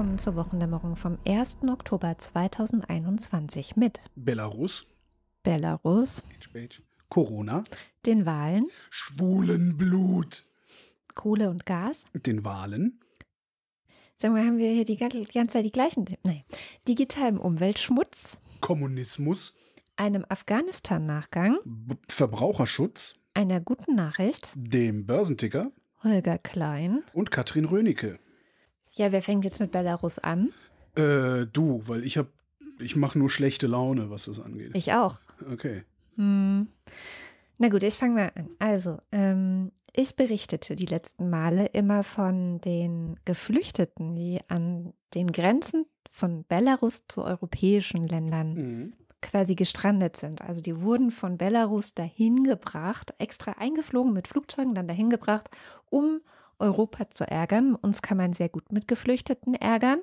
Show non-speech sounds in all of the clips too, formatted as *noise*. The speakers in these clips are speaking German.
Willkommen zur Wochendämmerung vom 1. Oktober 2021 mit Belarus, Belarus, Corona, den Wahlen, Schwulenblut, Kohle und Gas, den Wahlen, Sagen wir, haben wir hier die ganze Zeit die gleichen. Nein. Digitalem Umweltschmutz, Kommunismus, einem Afghanistan-Nachgang, Verbraucherschutz, einer guten Nachricht, dem Börsenticker. Holger Klein. und Katrin Rönecke. Ja, wer fängt jetzt mit Belarus an? Äh, du, weil ich hab, ich mache nur schlechte Laune, was das angeht. Ich auch. Okay. Hm. Na gut, ich fange mal an. Also, ähm, ich berichtete die letzten Male immer von den Geflüchteten, die an den Grenzen von Belarus zu europäischen Ländern Mhm. quasi gestrandet sind. Also die wurden von Belarus dahin gebracht, extra eingeflogen mit Flugzeugen, dann dahin gebracht, um Europa zu ärgern. Uns kann man sehr gut mit Geflüchteten ärgern.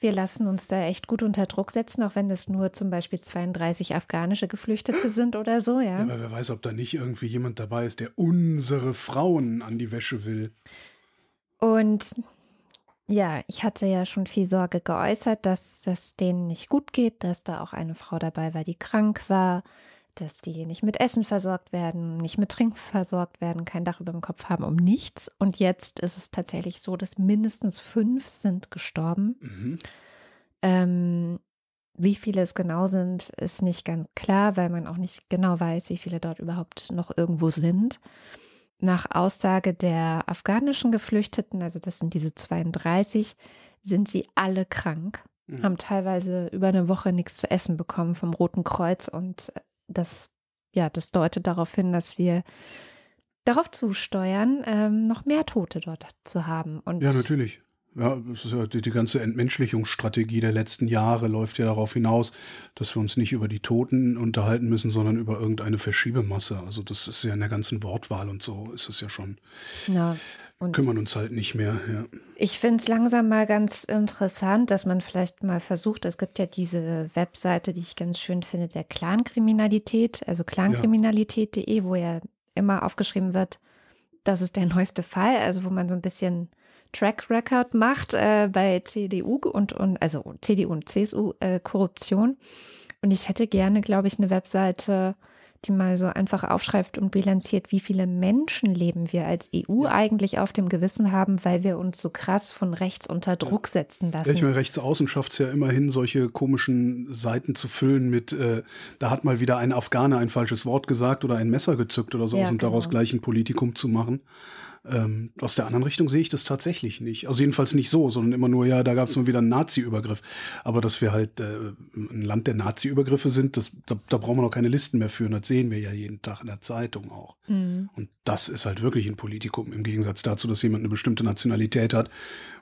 Wir lassen uns da echt gut unter Druck setzen, auch wenn es nur zum Beispiel 32 afghanische Geflüchtete sind oder so, Ja, ja. aber wer weiß, ob da nicht irgendwie jemand dabei ist, der unsere Frauen an die Wäsche will. Und ja, ich hatte ja schon viel Sorge geäußert, dass das denen nicht gut geht, dass da auch eine Frau dabei war, die krank war, dass die nicht mit Essen versorgt werden, nicht mit Trinken versorgt werden, kein Dach über dem Kopf haben, um nichts. Und jetzt ist es tatsächlich so, dass mindestens fünf sind gestorben. Mhm. Ähm, wie viele es genau sind, ist nicht ganz klar, weil man auch nicht genau weiß, wie viele dort überhaupt noch irgendwo sind. Nach Aussage der afghanischen Geflüchteten, also das sind diese 32, sind sie alle krank, Mhm. haben teilweise über eine Woche nichts zu essen bekommen vom Roten Kreuz und das, ja, das deutet darauf hin, dass wir darauf zusteuern, ähm, noch mehr Tote dort zu haben. Und Ja, natürlich. Ja, ja die, die ganze Entmenschlichungsstrategie der letzten Jahre läuft ja darauf hinaus, dass wir uns nicht über die Toten unterhalten müssen, sondern über irgendeine Verschiebemasse. Also das ist ja in der ganzen Wortwahl und so ist es ja schon. ja, und Kümmern uns halt nicht mehr. Ja. Ich finde es langsam mal ganz interessant, dass man vielleicht mal versucht, es gibt ja diese Webseite, die ich ganz schön finde, der Clankriminalität, also clankriminalität.de, wo ja immer aufgeschrieben wird, das ist der neueste Fall, also wo man so ein bisschen Track Record macht äh, bei CDU und, und also CDU und CSU äh, Korruption. Und ich hätte gerne, glaube ich, eine Webseite, die mal so einfach aufschreibt und bilanziert, wie viele Menschenleben wir als EU eigentlich auf dem Gewissen haben, weil wir uns so krass von rechts unter Druck setzen Ja, ich lassen. meine, rechts außen schafft es ja immerhin, solche komischen Seiten zu füllen mit, äh, da hat mal wieder ein Afghaner ein falsches Wort gesagt oder ein Messer gezückt oder sowas Ja, und daraus genau. gleich ein Politikum zu machen. Ähm, aus der anderen Richtung sehe ich das tatsächlich nicht. Also jedenfalls nicht so, sondern immer nur, ja, da gab es mal wieder einen Nazi-Übergriff. Aber dass wir halt äh, ein Land der Nazi-Übergriffe sind, das, da, da brauchen wir noch keine Listen mehr führen. Das sehen wir ja jeden Tag in der Zeitung auch. Mhm. Und das ist halt wirklich ein Politikum im Gegensatz dazu, dass jemand eine bestimmte Nationalität hat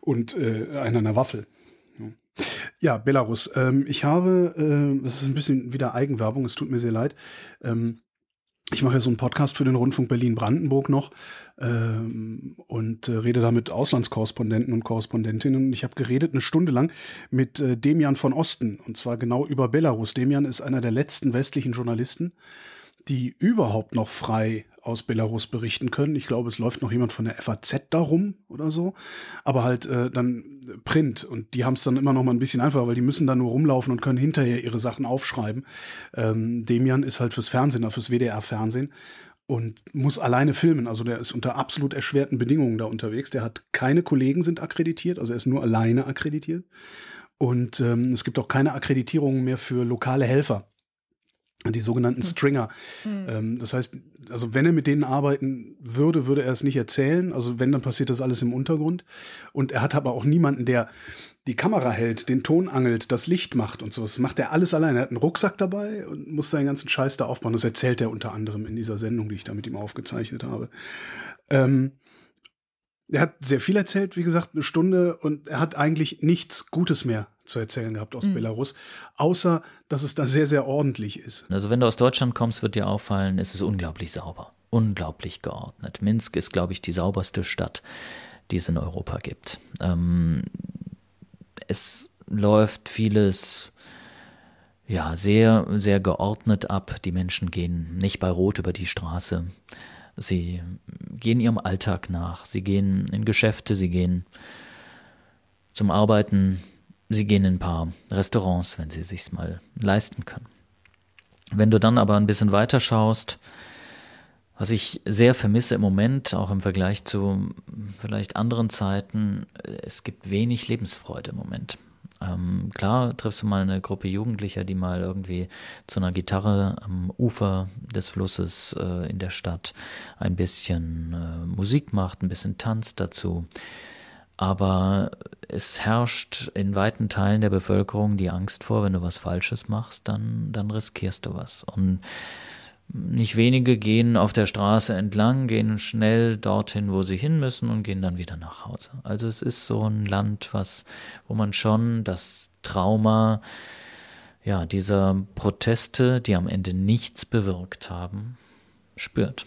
und äh, einer eine Waffel. Ja, Belarus. Ähm, ich habe, äh, das ist ein bisschen wieder Eigenwerbung, es tut mir sehr leid. Ähm, ich mache ja so einen Podcast für den Rundfunk Berlin-Brandenburg noch ähm, und äh, rede da mit Auslandskorrespondenten und Korrespondentinnen. Und ich habe geredet eine Stunde lang mit äh, Demian von Osten und zwar genau über Belarus. Demian ist einer der letzten westlichen Journalisten, die überhaupt noch frei aus Belarus berichten können. Ich glaube, es läuft noch jemand von der FAZ darum oder so, aber halt äh, dann Print und die haben es dann immer noch mal ein bisschen einfacher, weil die müssen dann nur rumlaufen und können hinterher ihre Sachen aufschreiben. Ähm, Demian ist halt fürs Fernsehen, fürs WDR-Fernsehen und muss alleine filmen. Also der ist unter absolut erschwerten Bedingungen da unterwegs. Der hat keine Kollegen sind akkreditiert, also er ist nur alleine akkreditiert. Und ähm, es gibt auch keine Akkreditierungen mehr für lokale Helfer die sogenannten Stringer. Ähm, das heißt, also wenn er mit denen arbeiten würde, würde er es nicht erzählen. Also wenn, dann passiert das alles im Untergrund. Und er hat aber auch niemanden, der die Kamera hält, den Ton angelt, das Licht macht und so. Das macht er alles alleine. Er hat einen Rucksack dabei und muss seinen ganzen Scheiß da aufbauen. Das erzählt er unter anderem in dieser Sendung, die ich da mit ihm aufgezeichnet habe. Ähm, er hat sehr viel erzählt, wie gesagt, eine Stunde und er hat eigentlich nichts Gutes mehr zu erzählen gehabt aus Belarus, außer dass es da sehr, sehr ordentlich ist. Also wenn du aus Deutschland kommst, wird dir auffallen, es ist unglaublich sauber, unglaublich geordnet. Minsk ist, glaube ich, die sauberste Stadt, die es in Europa gibt. Ähm, es läuft vieles ja sehr, sehr geordnet ab. Die Menschen gehen nicht bei Rot über die Straße. Sie gehen ihrem Alltag nach. Sie gehen in Geschäfte, sie gehen zum Arbeiten. Sie gehen in ein paar Restaurants, wenn sie sich's mal leisten können. Wenn du dann aber ein bisschen weiter schaust, was ich sehr vermisse im Moment, auch im Vergleich zu vielleicht anderen Zeiten, es gibt wenig Lebensfreude im Moment. Ähm, klar triffst du mal eine Gruppe Jugendlicher, die mal irgendwie zu einer Gitarre am Ufer des Flusses äh, in der Stadt ein bisschen äh, Musik macht, ein bisschen tanzt dazu. Aber es herrscht in weiten Teilen der Bevölkerung die Angst vor, wenn du was Falsches machst, dann, dann riskierst du was. Und nicht wenige gehen auf der Straße entlang, gehen schnell dorthin, wo sie hin müssen und gehen dann wieder nach Hause. Also es ist so ein Land, was, wo man schon das Trauma ja, dieser Proteste, die am Ende nichts bewirkt haben, spürt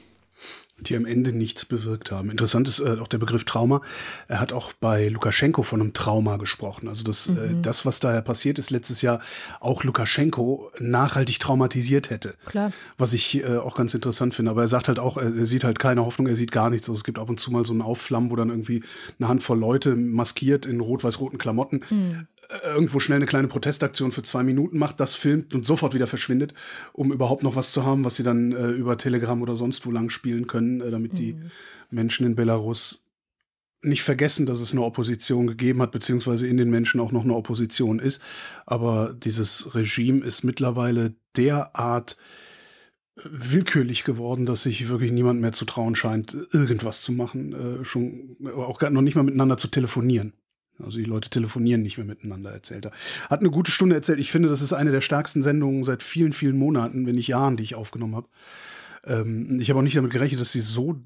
die am Ende nichts bewirkt haben. Interessant ist äh, auch der Begriff Trauma. Er hat auch bei Lukaschenko von einem Trauma gesprochen. Also das, äh, mhm. äh, das was da passiert ist letztes Jahr, auch Lukaschenko nachhaltig traumatisiert hätte. Klar. Was ich äh, auch ganz interessant finde. Aber er sagt halt auch, er sieht halt keine Hoffnung, er sieht gar nichts. Also es gibt ab und zu mal so einen Aufflammen, wo dann irgendwie eine Handvoll Leute maskiert in rot-weiß-roten Klamotten mhm irgendwo schnell eine kleine Protestaktion für zwei Minuten macht, das filmt und sofort wieder verschwindet, um überhaupt noch was zu haben, was sie dann äh, über Telegram oder sonst wo lang spielen können, äh, damit mhm. die Menschen in Belarus nicht vergessen, dass es eine Opposition gegeben hat, beziehungsweise in den Menschen auch noch eine Opposition ist. Aber dieses Regime ist mittlerweile derart willkürlich geworden, dass sich wirklich niemand mehr zu trauen scheint, irgendwas zu machen, äh, schon auch noch nicht mal miteinander zu telefonieren. Also die Leute telefonieren nicht mehr miteinander, erzählt er. Hat eine gute Stunde erzählt. Ich finde, das ist eine der stärksten Sendungen seit vielen, vielen Monaten, wenn nicht Jahren, die ich aufgenommen habe. Ähm, ich habe auch nicht damit gerechnet, dass sie so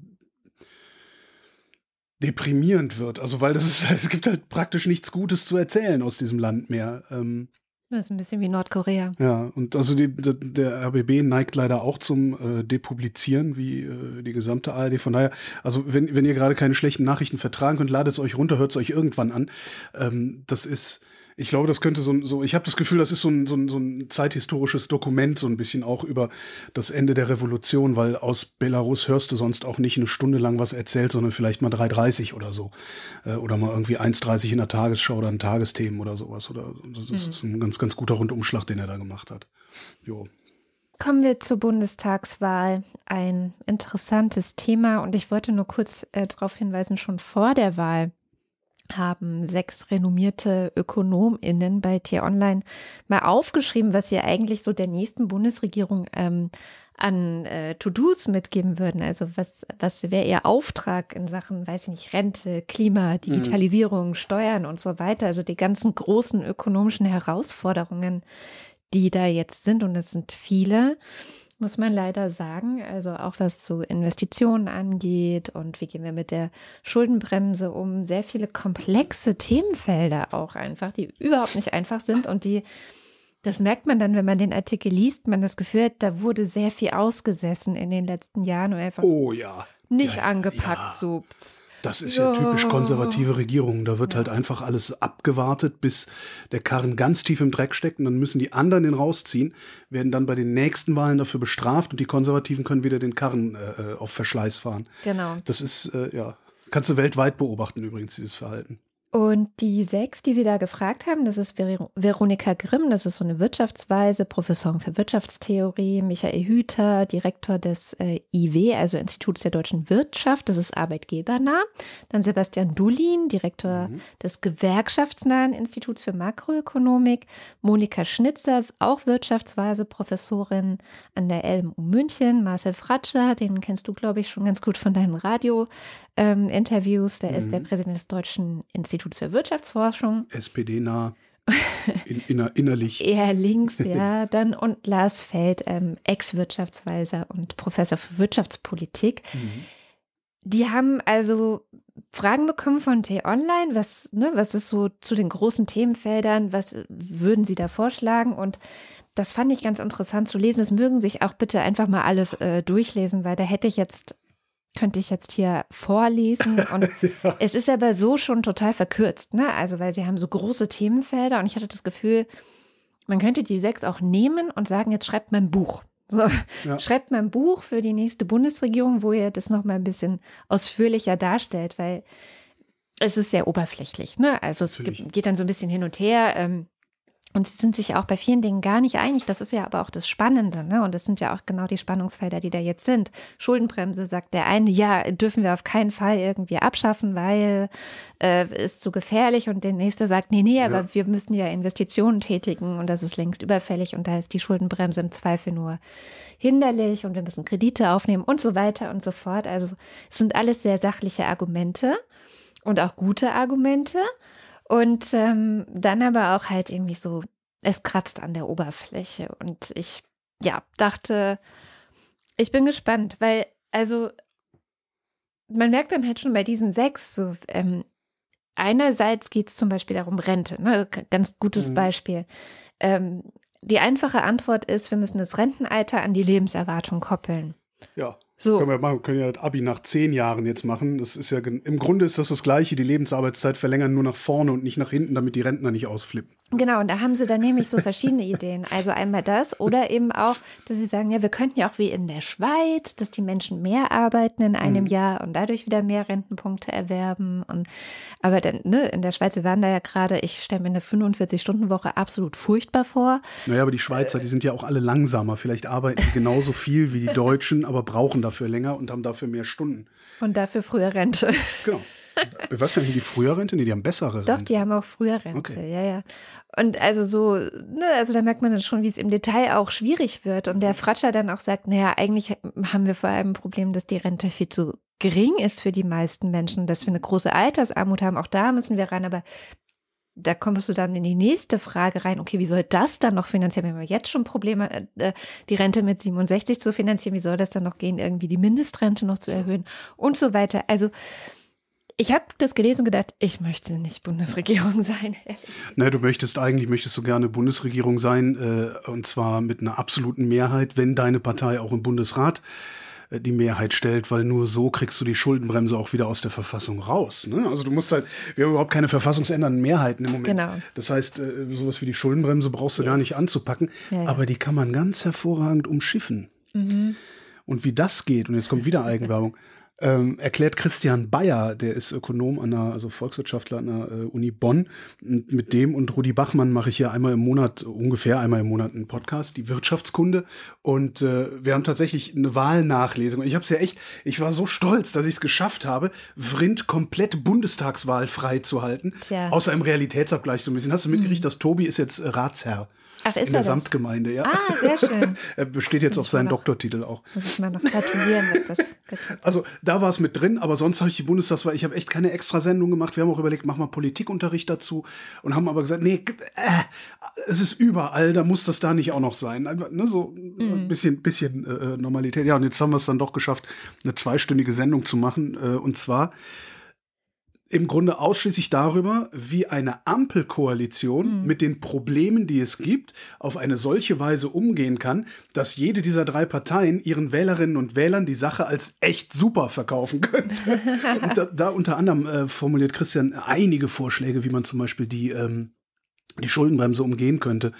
deprimierend wird. Also, weil das ist, es gibt halt praktisch nichts Gutes zu erzählen aus diesem Land mehr. Ähm, das ist ein bisschen wie Nordkorea. Ja, und also die, der RBB neigt leider auch zum äh, Depublizieren, wie äh, die gesamte ARD. Von daher, also wenn, wenn ihr gerade keine schlechten Nachrichten vertragen könnt, ladet es euch runter, hört es euch irgendwann an. Ähm, das ist ich glaube, das könnte so, so ich habe das Gefühl, das ist so ein, so, ein, so ein zeithistorisches Dokument, so ein bisschen auch über das Ende der Revolution, weil aus Belarus hörst du sonst auch nicht eine Stunde lang was erzählt, sondern vielleicht mal 3,30 oder so. Äh, oder mal irgendwie 1,30 in der Tagesschau oder in Tagesthemen oder sowas. Oder das mhm. ist ein ganz, ganz guter Rundumschlag, den er da gemacht hat. Jo. Kommen wir zur Bundestagswahl. Ein interessantes Thema und ich wollte nur kurz äh, darauf hinweisen, schon vor der Wahl haben sechs renommierte ÖkonomInnen bei T-Online mal aufgeschrieben, was sie eigentlich so der nächsten Bundesregierung ähm, an äh, To-Dos mitgeben würden. Also was, was wäre ihr Auftrag in Sachen, weiß ich nicht, Rente, Klima, mhm. Digitalisierung, mhm. Steuern und so weiter. Also die ganzen großen ökonomischen Herausforderungen, die da jetzt sind. Und es sind viele muss man leider sagen. Also auch was so Investitionen angeht und wie gehen wir mit der Schuldenbremse um. Sehr viele komplexe Themenfelder auch einfach, die überhaupt nicht einfach sind und die, das merkt man dann, wenn man den Artikel liest, man das Gefühl hat, da wurde sehr viel ausgesessen in den letzten Jahren und einfach oh, ja. nicht ja, angepackt. Ja. So das ist ja, ja typisch konservative Regierungen. Da wird ja. halt einfach alles abgewartet, bis der Karren ganz tief im Dreck steckt und dann müssen die anderen den rausziehen, werden dann bei den nächsten Wahlen dafür bestraft und die Konservativen können wieder den Karren äh, auf Verschleiß fahren. Genau. Das ist, äh, ja, kannst du weltweit beobachten übrigens, dieses Verhalten. Und die sechs, die Sie da gefragt haben, das ist Ver Veronika Grimm, das ist so eine Wirtschaftsweise, Professorin für Wirtschaftstheorie, Michael Hüter, Direktor des äh, IW, also Instituts der deutschen Wirtschaft, das ist arbeitgebernah. Dann Sebastian Dulin, Direktor mhm. des gewerkschaftsnahen Instituts für Makroökonomik. Monika Schnitzer, auch Wirtschaftsweise, Professorin an der LMU München. Marcel Fratscher, den kennst du, glaube ich, schon ganz gut von deinen Radio ähm, Interviews. Der mhm. ist der mhm. Präsident des Deutschen Instituts für Wirtschaftsforschung. SPD-nah. *laughs* In, inner, innerlich. Eher links, *laughs* ja. Dann und Lars Feld, ähm, Ex-Wirtschaftsweiser und Professor für Wirtschaftspolitik. Mhm. Die haben also Fragen bekommen von T-Online, was, ne, was ist so zu den großen Themenfeldern, was würden sie da vorschlagen? Und das fand ich ganz interessant zu lesen. Das mögen sich auch bitte einfach mal alle äh, durchlesen, weil da hätte ich jetzt könnte ich jetzt hier vorlesen. *laughs* Und ja. es ist aber so schon total verkürzt, ne? Also, weil sie haben so große Themenfelder und ich hatte das Gefühl, man könnte die sechs auch nehmen und sagen, jetzt schreibt mal ein Buch. So, ja. schreibt mal ein Buch für die nächste Bundesregierung, wo ihr das nochmal ein bisschen ausführlicher darstellt, weil es ist sehr oberflächlich, ne? Also es gibt, geht dann so ein bisschen hin und her. Ähm, und sie sind sich auch bei vielen Dingen gar nicht einig. Das ist ja aber auch das Spannende. Ne? Und das sind ja auch genau die Spannungsfelder, die da jetzt sind. Schuldenbremse sagt der eine, ja, dürfen wir auf keinen Fall irgendwie abschaffen, weil äh, ist zu gefährlich. Und der nächste sagt, nee, nee, aber ja. wir müssen ja Investitionen tätigen und das ist längst überfällig. Und da ist die Schuldenbremse im Zweifel nur hinderlich und wir müssen Kredite aufnehmen und so weiter und so fort. Also es sind alles sehr sachliche Argumente und auch gute Argumente. Und ähm, dann aber auch halt irgendwie so, es kratzt an der Oberfläche. Und ich, ja, dachte, ich bin gespannt, weil, also, man merkt dann halt schon bei diesen sechs, so, ähm, einerseits geht es zum Beispiel darum, Rente, ne? ganz gutes mhm. Beispiel. Ähm, die einfache Antwort ist, wir müssen das Rentenalter an die Lebenserwartung koppeln. Ja. So. Können wir machen, können ja Abi nach zehn Jahren jetzt machen. Das ist ja im Grunde ist das das Gleiche. Die Lebensarbeitszeit verlängern nur nach vorne und nicht nach hinten, damit die Rentner nicht ausflippen. Genau, und da haben sie dann nämlich so verschiedene Ideen. Also einmal das oder eben auch, dass sie sagen, ja, wir könnten ja auch wie in der Schweiz, dass die Menschen mehr arbeiten in einem mhm. Jahr und dadurch wieder mehr Rentenpunkte erwerben. Und aber dann, ne, in der Schweiz, wir waren da ja gerade, ich stelle mir eine 45-Stunden-Woche absolut furchtbar vor. Naja, aber die Schweizer, die sind ja auch alle langsamer. Vielleicht arbeiten die genauso viel wie die Deutschen, aber brauchen dafür länger und haben dafür mehr Stunden. Und dafür früher Rente. Genau. Was kann ich die früher Rente? Nee, die haben bessere Rente. Doch, die haben auch früher Rente, okay. ja, ja. Und also so, ne, also da merkt man dann schon, wie es im Detail auch schwierig wird. Und der Fratscher dann auch sagt, naja, eigentlich haben wir vor allem ein Problem, dass die Rente viel zu gering ist für die meisten Menschen, dass wir eine große Altersarmut haben. Auch da müssen wir ran, aber da kommst du dann in die nächste Frage rein, okay, wie soll das dann noch finanzieren? wenn Wir jetzt schon Probleme, äh, äh, die Rente mit 67 zu finanzieren. Wie soll das dann noch gehen, irgendwie die Mindestrente noch zu erhöhen und so weiter? Also ich habe das gelesen und gedacht, ich möchte nicht Bundesregierung *laughs* sein. Na, du möchtest eigentlich, möchtest du gerne Bundesregierung sein, äh, und zwar mit einer absoluten Mehrheit, wenn deine Partei auch im Bundesrat äh, die Mehrheit stellt, weil nur so kriegst du die Schuldenbremse auch wieder aus der Verfassung raus. Ne? Also du musst halt, wir haben überhaupt keine verfassungsändernden Mehrheiten im Moment. Genau. Das heißt, äh, sowas wie die Schuldenbremse brauchst du yes. gar nicht anzupacken, ja, ja. aber die kann man ganz hervorragend umschiffen. Mhm. Und wie das geht, und jetzt kommt wieder Eigenwerbung, ähm, erklärt Christian Bayer, der ist Ökonom an der, also Volkswirtschaftler an der äh, Uni Bonn. Und mit dem und Rudi Bachmann mache ich hier einmal im Monat, ungefähr einmal im Monat einen Podcast, die Wirtschaftskunde. Und äh, wir haben tatsächlich eine Wahlnachlesung. Ich habe es ja echt, ich war so stolz, dass ich es geschafft habe, Vrind komplett Bundestagswahl frei zu halten. Tja. Außer im Realitätsabgleich so ein bisschen. Hast du mitgekriegt, mhm. dass Tobi ist jetzt Ratsherr Ach, ist in der Samtgemeinde, ja. Ah, sehr *laughs* schön. er besteht jetzt auf seinen noch, Doktortitel auch. Muss ich mal noch gratulieren, was das *laughs* Also da war es mit drin, aber sonst habe ich die Bundestagswahl, ich habe echt keine extra Sendung gemacht. Wir haben auch überlegt, machen wir Politikunterricht dazu und haben aber gesagt, nee, äh, es ist überall, da muss das da nicht auch noch sein. Einfach, ne, so mhm. ein bisschen, bisschen äh, Normalität. Ja, und jetzt haben wir es dann doch geschafft, eine zweistündige Sendung zu machen. Äh, und zwar im Grunde ausschließlich darüber, wie eine Ampelkoalition mhm. mit den Problemen, die es gibt, auf eine solche Weise umgehen kann, dass jede dieser drei Parteien ihren Wählerinnen und Wählern die Sache als echt super verkaufen könnte. *laughs* und da, da unter anderem äh, formuliert Christian einige Vorschläge, wie man zum Beispiel die ähm, die Schuldenbremse umgehen könnte,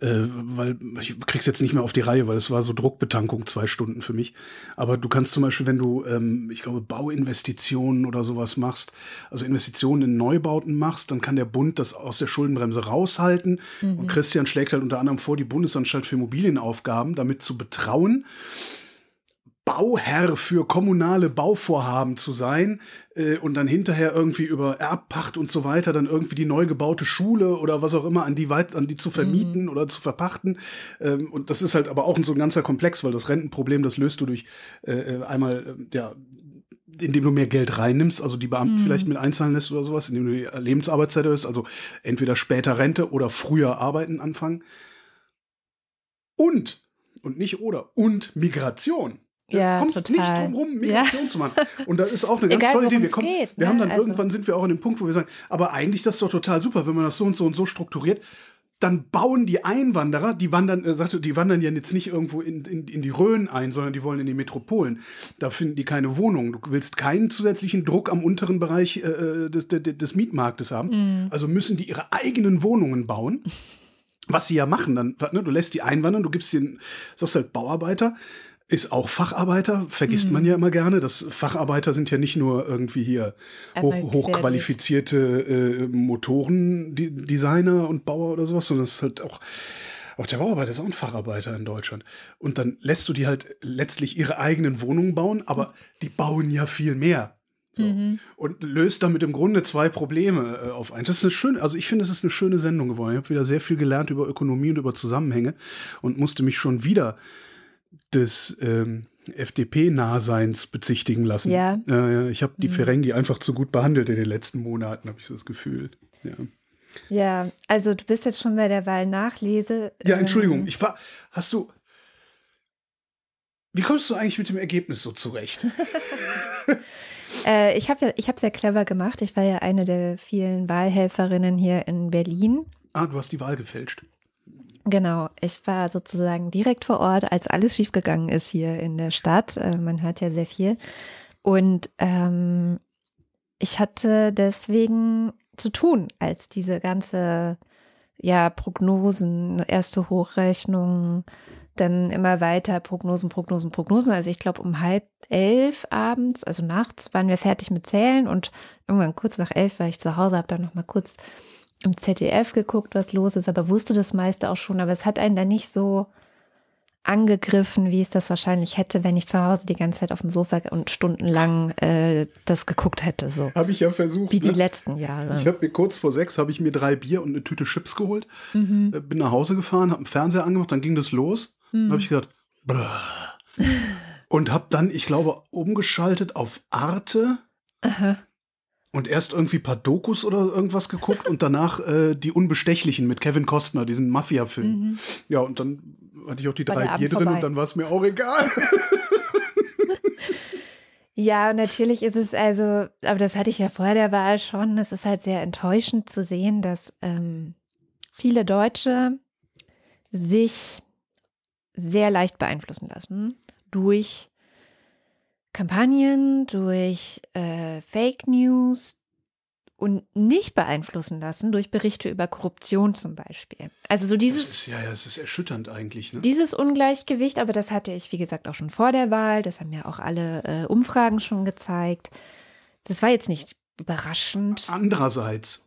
äh, weil ich krieg's jetzt nicht mehr auf die Reihe, weil es war so Druckbetankung zwei Stunden für mich. Aber du kannst zum Beispiel, wenn du, ähm, ich glaube, Bauinvestitionen oder sowas machst, also Investitionen in Neubauten machst, dann kann der Bund das aus der Schuldenbremse raushalten. Mhm. Und Christian schlägt halt unter anderem vor, die Bundesanstalt für Immobilienaufgaben damit zu betrauen. Bauherr für kommunale Bauvorhaben zu sein äh, und dann hinterher irgendwie über Erbpacht und so weiter dann irgendwie die neu gebaute Schule oder was auch immer an die weit an die zu vermieten mhm. oder zu verpachten ähm, und das ist halt aber auch so ein ganzer Komplex, weil das Rentenproblem das löst du durch äh, äh einmal äh, ja indem du mehr Geld reinnimmst, also die Beamten mhm. vielleicht mit einzahlen lässt oder sowas, indem du die Lebensarbeitszeit hast, also entweder später Rente oder früher arbeiten anfangen. Und, und nicht oder, und Migration. Ja, du kommst total. nicht drum rum, Migration ja. zu machen. Und das ist auch eine ganz Egal, tolle Idee. Wir, kommen, geht, wir ne? haben dann also. irgendwann sind wir auch an dem Punkt, wo wir sagen, aber eigentlich das ist doch total super, wenn man das so und so und so strukturiert. Dann bauen die Einwanderer, die wandern, er sagte, die wandern ja jetzt nicht irgendwo in, in, in die Rhön ein, sondern die wollen in die Metropolen. Da finden die keine Wohnungen. Du willst keinen zusätzlichen Druck am unteren Bereich äh, äh des, des, des Mietmarktes haben. Mhm. Also müssen die ihre eigenen Wohnungen bauen. Was sie ja machen, dann, ne, du lässt die einwandern, du gibst den, sagst halt Bauarbeiter, ist auch Facharbeiter, vergisst mhm. man ja immer gerne. Das Facharbeiter sind ja nicht nur irgendwie hier hoch, hochqualifizierte äh, Motorendesigner und Bauer oder sowas, sondern es ist halt auch, auch der Bauarbeiter ist auch ein Facharbeiter in Deutschland. Und dann lässt du die halt letztlich ihre eigenen Wohnungen bauen, aber die bauen ja viel mehr. So. Mhm. Und löst damit im Grunde zwei Probleme äh, auf ein. Das ist eine schöne, also ich finde, es ist eine schöne Sendung geworden. Ich habe wieder sehr viel gelernt über Ökonomie und über Zusammenhänge und musste mich schon wieder des ähm, FDP-Nahseins bezichtigen lassen. Ja. Äh, ich habe die mhm. Ferengi einfach zu gut behandelt in den letzten Monaten, habe ich so das Gefühl. Ja. ja, also du bist jetzt schon bei der Wahlnachlese. Ja, Entschuldigung, ähm, ich war, hast du, wie kommst du eigentlich mit dem Ergebnis so zurecht? *laughs* *laughs* äh, ich habe ja, ich habe sehr clever gemacht. Ich war ja eine der vielen Wahlhelferinnen hier in Berlin. Ah, du hast die Wahl gefälscht. Genau, ich war sozusagen direkt vor Ort, als alles schiefgegangen ist hier in der Stadt. Äh, man hört ja sehr viel. Und ähm, ich hatte deswegen zu tun, als diese ganze ja, Prognosen, erste Hochrechnung, dann immer weiter Prognosen, Prognosen, Prognosen. Also ich glaube um halb elf abends, also nachts, waren wir fertig mit Zählen und irgendwann kurz nach elf war ich zu Hause, habe dann noch mal kurz im ZDF geguckt, was los ist, aber wusste das meiste auch schon. Aber es hat einen da nicht so angegriffen, wie es das wahrscheinlich hätte, wenn ich zu Hause die ganze Zeit auf dem Sofa und stundenlang äh, das geguckt hätte. So. Habe ich ja versucht. Wie die ne? letzten Jahre. Ich habe mir kurz vor sechs habe ich mir drei Bier und eine Tüte Chips geholt, mhm. Äh, bin nach Hause gefahren, habe einen Fernseher angemacht, dann ging das los. Mhm. Dann habe ich gedacht, *laughs* und habe dann, ich glaube, umgeschaltet auf Arte. Aha und erst irgendwie ein paar Dokus oder irgendwas geguckt und danach äh, die Unbestechlichen mit Kevin Costner, diesen Mafia-Film. Mhm. Ja, und dann hatte ich auch die drei Bier drin und dann war es mir auch egal. *laughs* ja, natürlich ist es also, aber das hatte ich ja vor der Wahl schon, es ist halt sehr enttäuschend zu sehen, dass ähm, viele Deutsche sich sehr leicht beeinflussen lassen durch Kampagnen, durch äh, Fake News und nicht beeinflussen lassen durch Berichte über Korruption zum Beispiel. Also so dieses. Das ist, ja, das ist erschütternd eigentlich. Ne? Dieses Ungleichgewicht, aber das hatte ich, wie gesagt, auch schon vor der Wahl. Das haben ja auch alle äh, Umfragen schon gezeigt. Das war jetzt nicht überraschend. Andererseits,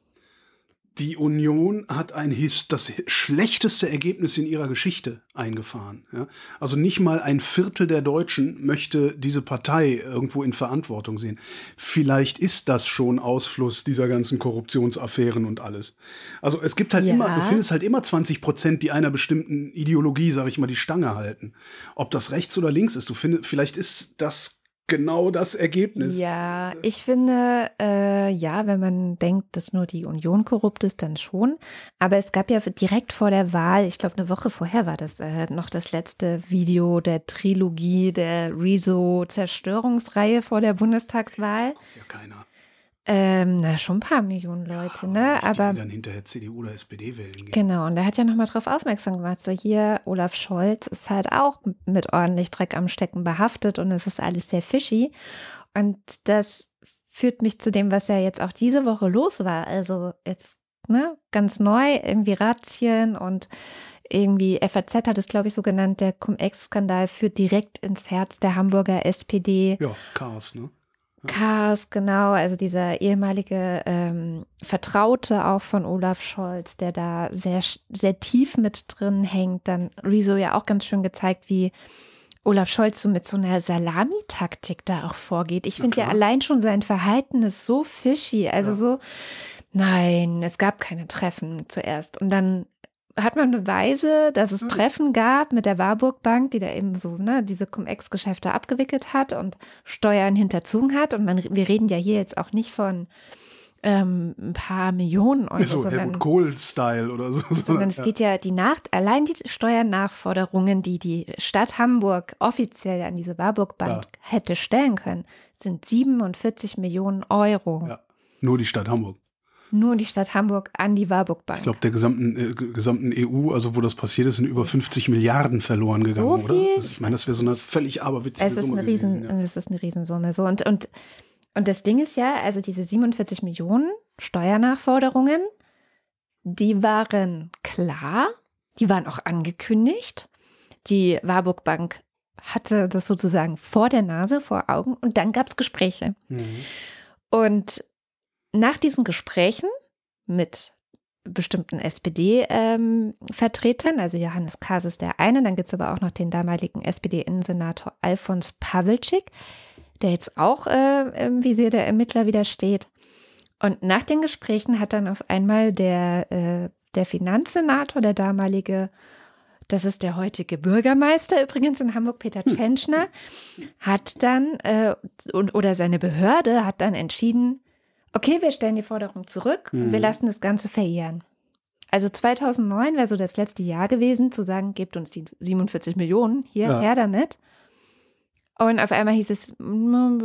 die Union hat ein His das schlechteste Ergebnis in ihrer Geschichte eingefahren. Ja? Also nicht mal ein Viertel der Deutschen möchte diese Partei irgendwo in Verantwortung sehen. Vielleicht ist das schon Ausfluss dieser ganzen Korruptionsaffären und alles. Also es gibt halt ja. immer, du findest halt immer 20 Prozent, die einer bestimmten Ideologie, sag ich mal, die Stange halten. Ob das rechts oder links ist, du findest, vielleicht ist das genau das Ergebnis. Ja, ich finde, äh, ja, wenn man denkt, dass nur die Union korrupt ist, dann schon. Aber es gab ja direkt vor der Wahl, ich glaube eine Woche vorher war das äh, noch das letzte Video der Trilogie der Rezo-Zerstörungsreihe vor der Bundestagswahl. Ja, keiner. Ähm, na, schon ein paar Millionen Leute, ja, ne? Aber die dann hinterher CDU oder SPD wählen gehen. Genau, und er hat ja nochmal drauf aufmerksam gemacht, so hier, Olaf Scholz ist halt auch mit ordentlich Dreck am Stecken behaftet und es ist alles sehr fishy. Und das führt mich zu dem, was ja jetzt auch diese Woche los war. Also jetzt, ne, ganz neu, irgendwie Razzien und irgendwie FAZ hat es, glaube ich, so genannt, der Cum-Ex-Skandal führt direkt ins Herz der Hamburger SPD. Ja, Chaos, ne? Chaos, genau, also dieser ehemalige ähm, Vertraute auch von Olaf Scholz, der da sehr, sehr tief mit drin hängt. Dann Rezo ja auch ganz schön gezeigt, wie Olaf Scholz so mit so einer Salamitaktik da auch vorgeht. Ich finde ja allein schon sein Verhalten ist so fishy, also ja. so, nein, es gab keine Treffen zuerst. Und dann hat man Beweise, dass es hm. Treffen gab mit der Warburg Bank, die da eben so ne, diese Cum-Ex-Geschäfte abgewickelt hat und Steuern hinterzogen hat. Und man, wir reden ja hier jetzt auch nicht von ähm, ein paar Millionen Euro. so sondern, Helmut Kohl-Style oder so. Sondern es geht ja die Nacht, allein die Steuernachforderungen, die die Stadt Hamburg offiziell an diese Warburg Bank ja. hätte stellen können, sind 47 Millionen Euro. Ja, nur die Stadt Hamburg nur die Stadt Hamburg an die Warburg Bank. Ich glaube, der gesamten, äh, gesamten EU, also wo das passiert ist, sind über 50 Milliarden verloren gegangen, so oder? Das, ich meine, das wäre so eine völlig aberwitzige es ist Summe eine Riesen, gewesen, ja. Es ist eine Riesensumme. So. Und, und, und das Ding ist ja, also diese 47 Millionen Steuernachforderungen, die waren klar, die waren auch angekündigt. Die Warburg Bank hatte das sozusagen vor der Nase, vor Augen und dann gab es Gespräche. Mhm. Und nach diesen Gesprächen mit bestimmten SPD-Vertretern, ähm, also Johannes Kahrs ist der eine, dann gibt es aber auch noch den damaligen SPD-Innensenator Alfons Pawelczyk, der jetzt auch äh, im Visier der Ermittler wieder steht. Und nach den Gesprächen hat dann auf einmal der, äh, der Finanzsenator, der damalige, das ist der heutige Bürgermeister übrigens in Hamburg, Peter hm. Tschentschner, hat dann, äh, und, oder seine Behörde hat dann entschieden, okay, wir stellen die Forderung zurück mhm. und wir mhm. lassen das Ganze verehren. Also 2009 wäre so das letzte Jahr gewesen, zu sagen, gebt uns die 47 Millionen, hier, ja. her damit. Und auf einmal hieß es,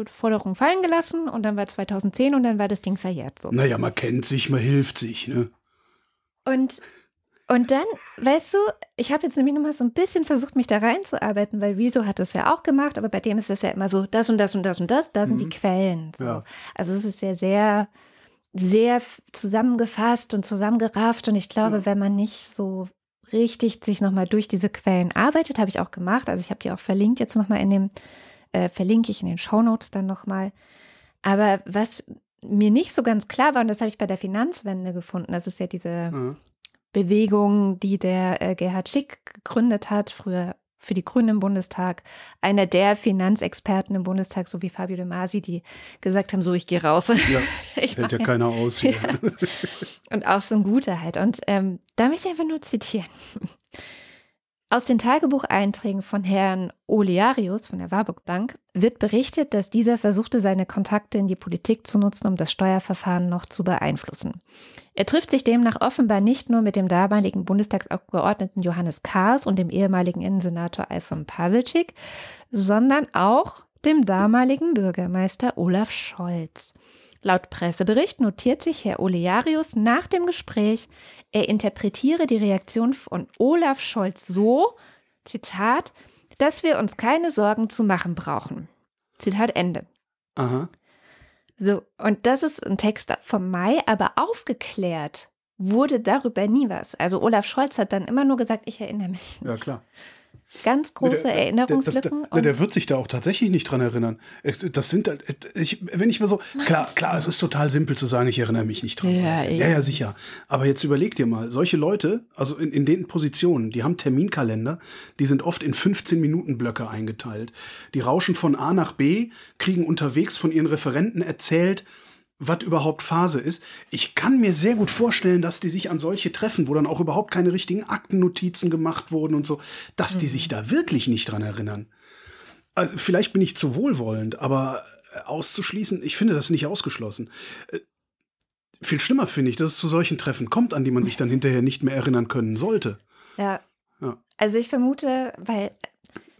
Forderung fallen gelassen und dann war 2010 und dann war das Ding verjährt. So. Naja, man kennt sich, man hilft sich, ne? Und, und dann, weißt du, ich habe jetzt nämlich nochmal so ein bisschen versucht, mich da reinzuarbeiten, weil Rezo hat das ja auch gemacht, aber bei dem ist das ja immer so, das und das und das und das, da sind mhm. die Quellen. So. Ja. Also es ist ja sehr, sehr zusammengefasst und zusammengerafft und ich glaube, ja. wenn man nicht so richtig sich nochmal durch diese Quellen arbeitet, habe ich auch gemacht. Also ich habe die auch verlinkt jetzt nochmal in dem, äh, verlinke ich in den Shownotes dann nochmal. Aber was mir nicht so ganz klar war, und das habe ich bei der Finanzwende gefunden, das ist ja diese mhm. Bewegung, die der äh, Gerhard Schick gegründet hat, früher für die Grünen im Bundestag, einer der Finanzexperten im Bundestag, so wie Fabio De Masi, die gesagt haben, so, ich gehe raus. Ja, *laughs* ich fällt ja keiner aus hier. Ja. Und auch so ein guter halt. Und ähm, da möchte ich einfach nur zitieren. Aus den Tagebucheinträgen von Herrn Olearius von der Warburg Bank wird berichtet, dass dieser versuchte, seine Kontakte in die Politik zu nutzen, um das Steuerverfahren noch zu beeinflussen. Er trifft sich demnach offenbar nicht nur mit dem damaligen Bundestagsabgeordneten Johannes Kahrs und dem ehemaligen Innensenator Alfon Pawelczyk, sondern auch dem damaligen Bürgermeister Olaf Scholz. Laut Pressebericht notiert sich Herr Olearius nach dem Gespräch, er interpretiere die Reaktion von Olaf Scholz so, Zitat, dass wir uns keine Sorgen zu machen brauchen. Zitat Ende. Aha. So, und das ist ein Text vom Mai, aber aufgeklärt wurde darüber nie was. Also Olaf Scholz hat dann immer nur gesagt, ich erinnere mich. Ja, klar. Ganz große der, Erinnerungslücken. Der, der, der, wird sich da auch tatsächlich nicht dran erinnern. Das sind, ich, wenn ich mir so, klar, klar, es ist total simpel zu sagen, ich erinnere mich nicht dran. Ja, ja, ja, sicher. Aber jetzt überleg dir mal, solche Leute, also in, in den Positionen, die haben Terminkalender, die sind oft in 15 Minuten Blöcke eingeteilt. Die rauschen von A nach B, kriegen unterwegs von ihren Referenten erzählt, was überhaupt Phase ist. Ich kann mir sehr gut vorstellen, dass die sich an solche treffen, wo dann auch überhaupt keine richtigen Aktennotizen gemacht wurden und so, dass die sich mhm. da wirklich nicht dran erinnern. Also vielleicht bin ich zu wohlwollend, aber äh, auszuschließen, ich finde das nicht ausgeschlossen. Äh, viel schlimmer finde ich, dass es zu solchen Treffen kommt, an die man sich dann hinterher nicht mehr erinnern können sollte. Ja. ja. Also ich vermute, weil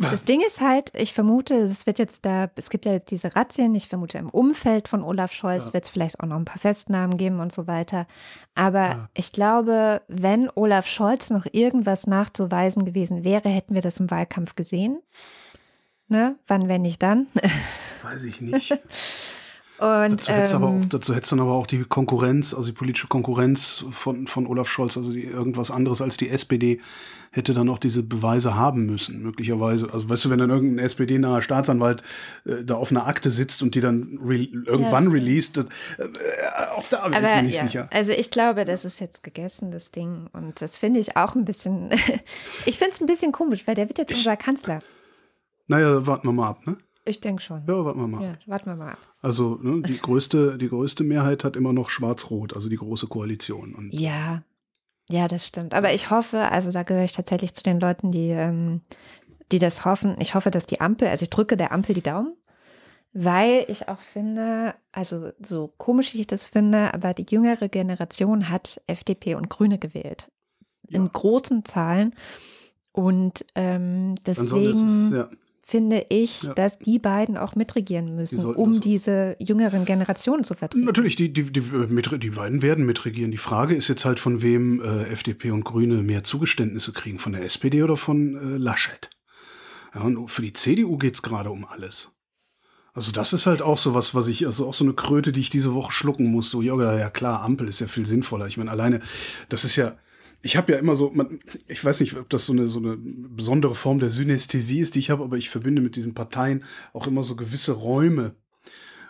das Ding ist halt, ich vermute, es wird jetzt da, es gibt ja diese Razzien, ich vermute im Umfeld von Olaf Scholz ja. wird es vielleicht auch noch ein paar Festnahmen geben und so weiter. Aber ja. ich glaube, wenn Olaf Scholz noch irgendwas nachzuweisen gewesen wäre, hätten wir das im Wahlkampf gesehen. Ne? Wann, wenn nicht dann? Weiß ich nicht. *laughs* Und, dazu hätte ähm, es dann aber auch die Konkurrenz, also die politische Konkurrenz von, von Olaf Scholz, also die, irgendwas anderes als die SPD, hätte dann auch diese Beweise haben müssen, möglicherweise. Also weißt du, wenn dann irgendein SPD-naher Staatsanwalt äh, da auf einer Akte sitzt und die dann re irgendwann ja. released, äh, auch da bin ich mir nicht ja. sicher. Also ich glaube, das ist jetzt gegessen, das Ding. Und das finde ich auch ein bisschen, *laughs* ich finde es ein bisschen komisch, weil der wird jetzt unser Kanzler. Naja, warten wir mal ab, ne? Ich denke schon. Ja, warten wir mal. Ja, warten wir mal ab. Also ne, die, *laughs* größte, die größte Mehrheit hat immer noch Schwarz-Rot, also die große Koalition. Und ja, ja, das stimmt. Aber ich hoffe, also da gehöre ich tatsächlich zu den Leuten, die, ähm, die das hoffen. Ich hoffe, dass die Ampel, also ich drücke der Ampel die Daumen, weil ich auch finde, also so komisch ich das finde, aber die jüngere Generation hat FDP und Grüne gewählt. Ja. In großen Zahlen. Und ähm, deswegen. Es, ja finde ich, ja. dass die beiden auch mitregieren müssen, die um diese jüngeren Generationen zu vertreten. Natürlich, die, die, die, die beiden werden mitregieren. Die Frage ist jetzt halt, von wem äh, FDP und Grüne mehr Zugeständnisse kriegen, von der SPD oder von äh, Laschet. Ja, und für die CDU geht es gerade um alles. Also das ist halt auch so was, was ich, also auch so eine Kröte, die ich diese Woche schlucken musste. So, ja, ja klar, Ampel ist ja viel sinnvoller. Ich meine, alleine, das ist ja, ich habe ja immer so, man, ich weiß nicht, ob das so eine, so eine besondere Form der Synästhesie ist, die ich habe, aber ich verbinde mit diesen Parteien auch immer so gewisse Räume.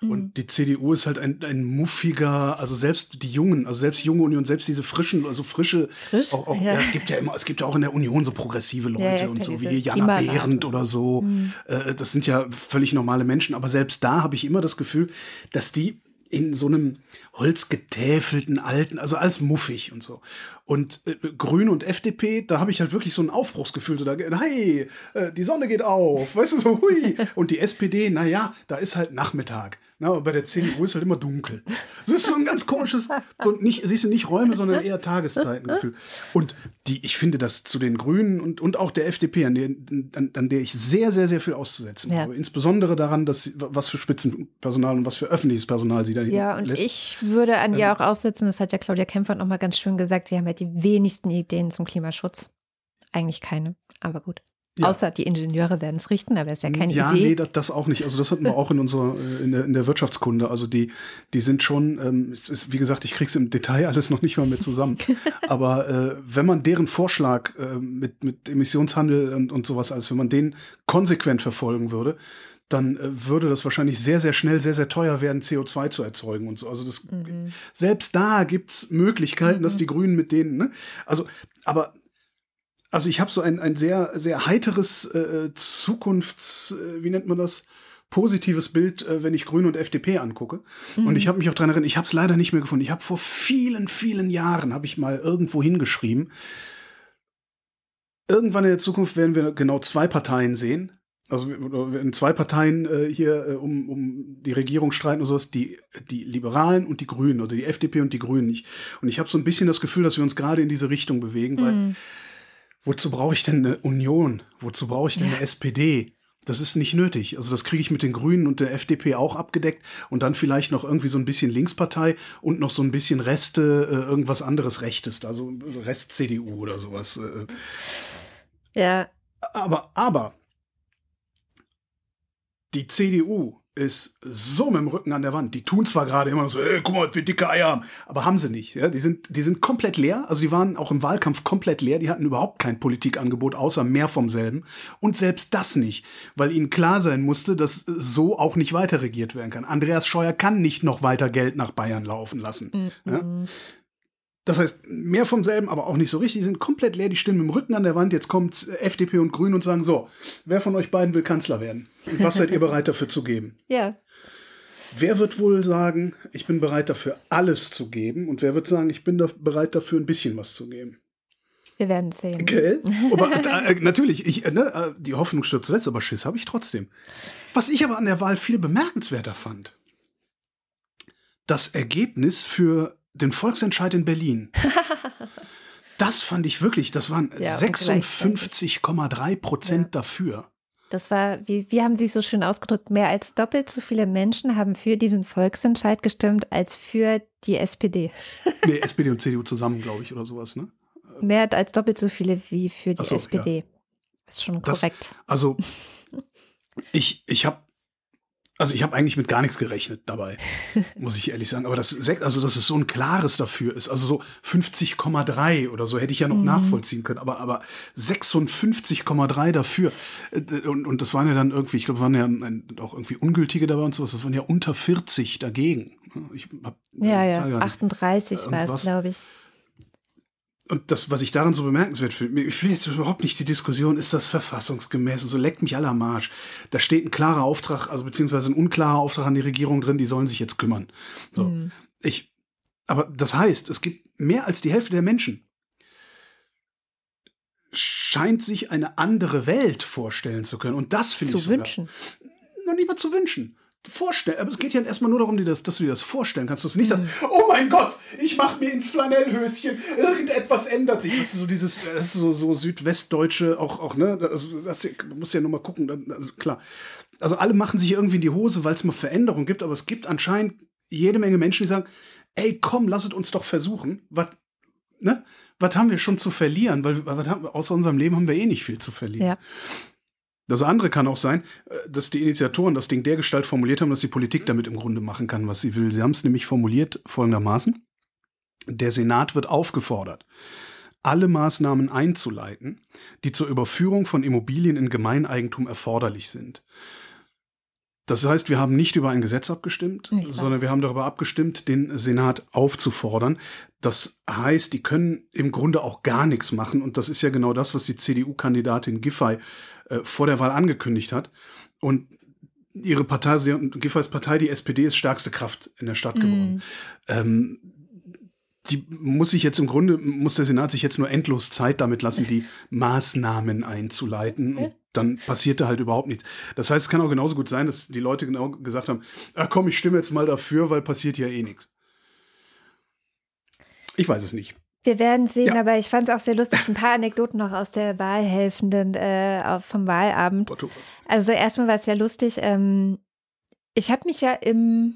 Und mhm. die CDU ist halt ein, ein muffiger, also selbst die Jungen, also selbst junge Union, selbst diese frischen, also frische, Frisch? auch, auch ja. ja. es gibt ja immer, es gibt ja auch in der Union so progressive Leute ja, und so wie Jana Behrendt oder so. Mhm. Äh, das sind ja völlig normale Menschen, aber selbst da habe ich immer das Gefühl, dass die in so einem holzgetäfelten alten, also alles muffig und so. Und äh, Grün und FDP, da habe ich halt wirklich so ein Aufbruchsgefühl, so da, hey, äh, die Sonne geht auf, weißt du, so hui. *laughs* Und die SPD, naja, da ist halt Nachmittag. Na, aber bei der CDU ist halt immer dunkel. Das ist so ein ganz komisches, so nicht, siehst du, nicht Räume, sondern eher Tageszeitengefühl. Und die, ich finde das zu den Grünen und, und auch der FDP, an der, an, an der ich sehr, sehr, sehr viel auszusetzen ja. habe. Insbesondere daran, dass was für Spitzenpersonal und was für öffentliches Personal sie da Ja, und lässt. ich würde an ihr ähm, auch aussetzen, das hat ja Claudia Kempfert noch mal ganz schön gesagt, sie haben ja die wenigsten Ideen zum Klimaschutz. Eigentlich keine, aber gut. Ja. Außer die Ingenieure werden es richten, aber ist ja keine ja, Idee. Ja, nee, das, das auch nicht. Also das hatten wir auch in unserer, äh, in der, in der Wirtschaftskunde. Also die, die sind schon, ähm, es ist, wie gesagt, ich krieg's im Detail alles noch nicht mal mit zusammen. *laughs* aber äh, wenn man deren Vorschlag äh, mit, mit Emissionshandel und, und sowas alles, wenn man den konsequent verfolgen würde, dann äh, würde das wahrscheinlich sehr, sehr schnell, sehr, sehr teuer werden, CO2 zu erzeugen und so. Also das, mhm. selbst da gibt's Möglichkeiten, mhm. dass die Grünen mit denen, ne? Also, aber also ich habe so ein, ein sehr, sehr heiteres äh, Zukunfts, äh, wie nennt man das? positives Bild, äh, wenn ich Grüne und FDP angucke. Mhm. Und ich habe mich auch daran erinnert, ich habe es leider nicht mehr gefunden. Ich habe vor vielen, vielen Jahren, habe ich mal irgendwo hingeschrieben, irgendwann in der Zukunft werden wir genau zwei Parteien sehen. Also wenn zwei Parteien äh, hier äh, um, um die Regierung streiten oder sowas, die, die Liberalen und die Grünen oder die FDP und die Grünen nicht. Und ich habe so ein bisschen das Gefühl, dass wir uns gerade in diese Richtung bewegen, weil mhm wozu brauche ich denn eine Union? Wozu brauche ich denn ja. eine SPD? Das ist nicht nötig. Also das kriege ich mit den Grünen und der FDP auch abgedeckt und dann vielleicht noch irgendwie so ein bisschen Linkspartei und noch so ein bisschen Reste, äh, irgendwas anderes Rechtes, also Rest CDU oder sowas. Äh. Ja. Aber, aber die CDU ist so mit dem Rücken an der Wand. Die tun zwar gerade immer so, ey, guck mal, wir dicke Eier haben, aber haben sie nicht. Ja? Die, sind, die sind komplett leer. Also die waren auch im Wahlkampf komplett leer. Die hatten überhaupt kein Politikangebot, außer mehr vom selben. Und selbst das nicht, weil ihnen klar sein musste, dass so auch nicht weiter regiert werden kann. Andreas Scheuer kann nicht noch weiter Geld nach Bayern laufen lassen. Mm -mm. Ja? Das heißt, mehr vom selben, aber auch nicht so richtig. Die sind komplett leer, die stehen mit dem Rücken an der Wand. Jetzt kommt FDP und Grün und sagen: So, wer von euch beiden will Kanzler werden? Und was seid ihr bereit dafür zu geben? *laughs* Ja. Wer wird wohl sagen, ich bin bereit dafür alles zu geben? Und wer wird sagen, ich bin da bereit dafür ein bisschen was zu geben? Wir werden sehen. Gell? *laughs* Aber äh, natürlich, ich, äh, ne, äh, die Hoffnung stirbt zuletzt, aber Schiss habe ich trotzdem. Was ich aber an der Wahl viel bemerkenswerter fand, das Ergebnis für den Volksentscheid in Berlin. *laughs* das fand ich wirklich, das waren ja, 56,3 Prozent ja. dafür. Das war, wie, wie haben Sie es so schön ausgedrückt, mehr als doppelt so viele Menschen haben für diesen Volksentscheid gestimmt als für die SPD. *laughs* nee, SPD *laughs* und CDU zusammen, glaube ich, oder sowas, ne? Mehr als doppelt so viele wie für die so, SPD. Ja. Ist schon korrekt. Das, also, ich, ich habe also ich habe eigentlich mit gar nichts gerechnet dabei, *laughs* muss ich ehrlich sagen. Aber das, also dass es so ein klares dafür ist, also so 50,3 oder so hätte ich ja noch mhm. nachvollziehen können. Aber, aber 56,3 dafür. Äh, und, und das waren ja dann irgendwie, ich glaube, waren ja auch irgendwie Ungültige dabei und sowas. Das waren ja unter 40 dagegen. Ich hab, ja, ja, 38 war es, glaube ich und das, was ich daran so bemerkenswert finde, ich will jetzt überhaupt nicht die Diskussion, ist das verfassungsgemäß, so leckt mich aller Marsch. Da steht ein klarer Auftrag, also beziehungsweise ein unklarer Auftrag an die Regierung drin, die sollen sich jetzt kümmern. So. Mhm. Ich, aber das heißt, es gibt mehr als die Hälfte der Menschen scheint sich eine andere Welt vorstellen zu können. Und das finde ich Zu wünschen. Noch nicht mal zu wünschen vorstellen. Aber es geht ja erstmal nur darum, dass, dass du dir das vorstellen kannst. Dass du nicht sagst, oh mein Gott, ich mache mir ins Flanellhöschen, irgendetwas ändert sich. Das ist so dieses, das ist so, so südwestdeutsche, auch, auch, ne? Das, man muss ja nur mal gucken, also, klar. Also alle machen sich irgendwie in die Hose, weil es mal Veränderungen gibt, aber es gibt anscheinend jede Menge Menschen, die sagen, ey, komm, lasset uns doch versuchen. Was, ne? Was haben wir schon zu verlieren? Weil was haben, außer unserem Leben haben wir eh nicht viel zu verlieren. Ja. Das andere kann auch sein, äh, dass die Initiatoren das Ding dergestalt formuliert haben, dass die Politik damit im Grunde machen kann, was sie will. Sie haben es nämlich formuliert folgendermaßen. Der Senat wird aufgefordert, alle Maßnahmen einzuleiten, die zur Überführung von Immobilien in Gemeineigentum erforderlich sind. Das heißt, wir haben nicht über ein Gesetz abgestimmt, sondern wir haben darüber abgestimmt, den Senat aufzufordern. Das heißt, die können im Grunde auch gar nichts machen. Und das ist ja genau das, was die CDU-Kandidatin Giffey äh, vor der Wahl angekündigt hat. Und ihre Partei, Giffey's Partei, die SPD, ist stärkste Kraft in der Stadt geworden. Mm. Ähm, die muss sich jetzt im Grunde, muss der Senat sich jetzt nur endlos Zeit damit lassen, die *laughs* Maßnahmen einzuleiten. Und dann passierte halt überhaupt nichts. Das heißt, es kann auch genauso gut sein, dass die Leute genau gesagt haben, ach komm, ich stimme jetzt mal dafür, weil passiert ja eh nichts. Ich weiß es nicht. Wir werden sehen, ja. aber ich fand es auch sehr lustig. Ein paar Anekdoten noch aus der Wahlhelfenden äh, vom Wahlabend. Also erstmal war es ja lustig. Ähm, ich habe mich ja im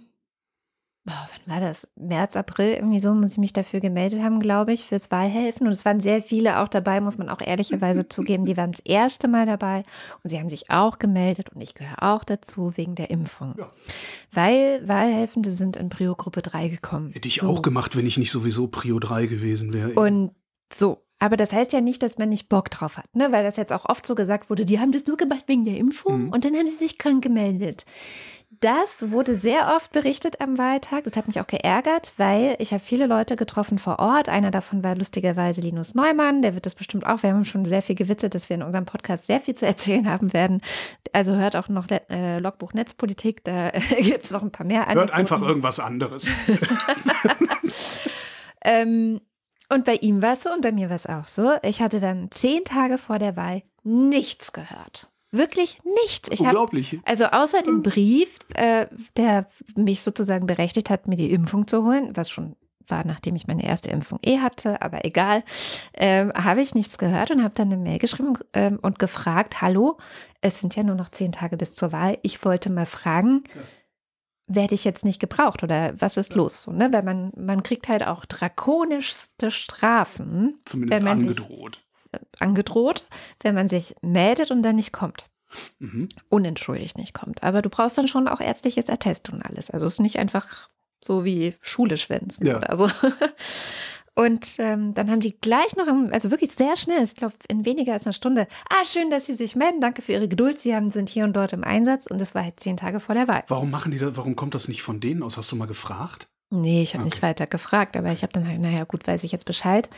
boah, wann war das? März, April, irgendwie so muss ich mich dafür gemeldet haben, glaube ich, fürs Wahlhelfen. Und es waren sehr viele auch dabei, muss man auch ehrlicherweise *laughs* zugeben. Die waren das erste Mal dabei und sie haben sich auch gemeldet und ich gehöre auch dazu wegen der Impfung. Ja. Weil Wahlhelfende sind in Prio-Gruppe 3 gekommen. Hätte ich so. auch gemacht, wenn ich nicht sowieso Prio 3 gewesen wäre. Und so, aber das heißt ja nicht, dass man nicht Bock drauf hat, ne? weil das jetzt auch oft so gesagt wurde, die haben das nur gemacht wegen der Impfung mhm. und dann haben sie sich krank gemeldet. Das wurde sehr oft berichtet am Wahltag. Das hat mich auch geärgert, weil ich habe viele Leute getroffen vor Ort. Einer davon war lustigerweise Linus Neumann. Der wird das bestimmt auch. Wir haben schon sehr viel gewitzelt, dass wir in unserem Podcast sehr viel zu erzählen haben werden. Also hört auch noch äh, Logbuch Netzpolitik. Da *laughs* gibt es noch ein paar mehr. Hört einfach irgendwas anderes. *laughs* ähm, und bei ihm war es so und bei mir war es auch so. Ich hatte dann zehn Tage vor der Wahl nichts gehört. Wirklich nichts. Ich Unglaublich. Hab, also außer dem Brief, äh, der mich sozusagen berechtigt hat, mir die Impfung zu holen, was schon war, nachdem ich meine erste Impfung eh hatte, aber egal, ähm, habe ich nichts gehört und habe dann eine Mail geschrieben ähm, und gefragt, hallo, es sind ja nur noch zehn Tage bis zur Wahl. Ich wollte mal fragen, ja. werde ich jetzt nicht gebraucht oder was ist ja. los? So, ne? Weil man, man kriegt halt auch drakonischste Strafen. Zumindest angedroht. Sich, angedroht, wenn man sich meldet und dann nicht kommt. Mhm. Unentschuldigt nicht kommt. Aber du brauchst dann schon auch ärztliches Attest und alles. Also es ist nicht einfach so wie Schule schwänzen ja. oder so. *laughs* Und ähm, dann haben die gleich noch, also wirklich sehr schnell, ich glaube in weniger als einer Stunde, ah, schön, dass Sie sich melden, danke für Ihre Geduld, Sie haben, sind hier und dort im Einsatz und das war halt zehn Tage vor der Wahl. Warum machen die das, warum kommt das nicht von denen aus? Hast du mal gefragt? Nee, ich habe okay. nicht weiter gefragt, aber ich habe dann halt, naja, gut, weiß ich jetzt Bescheid.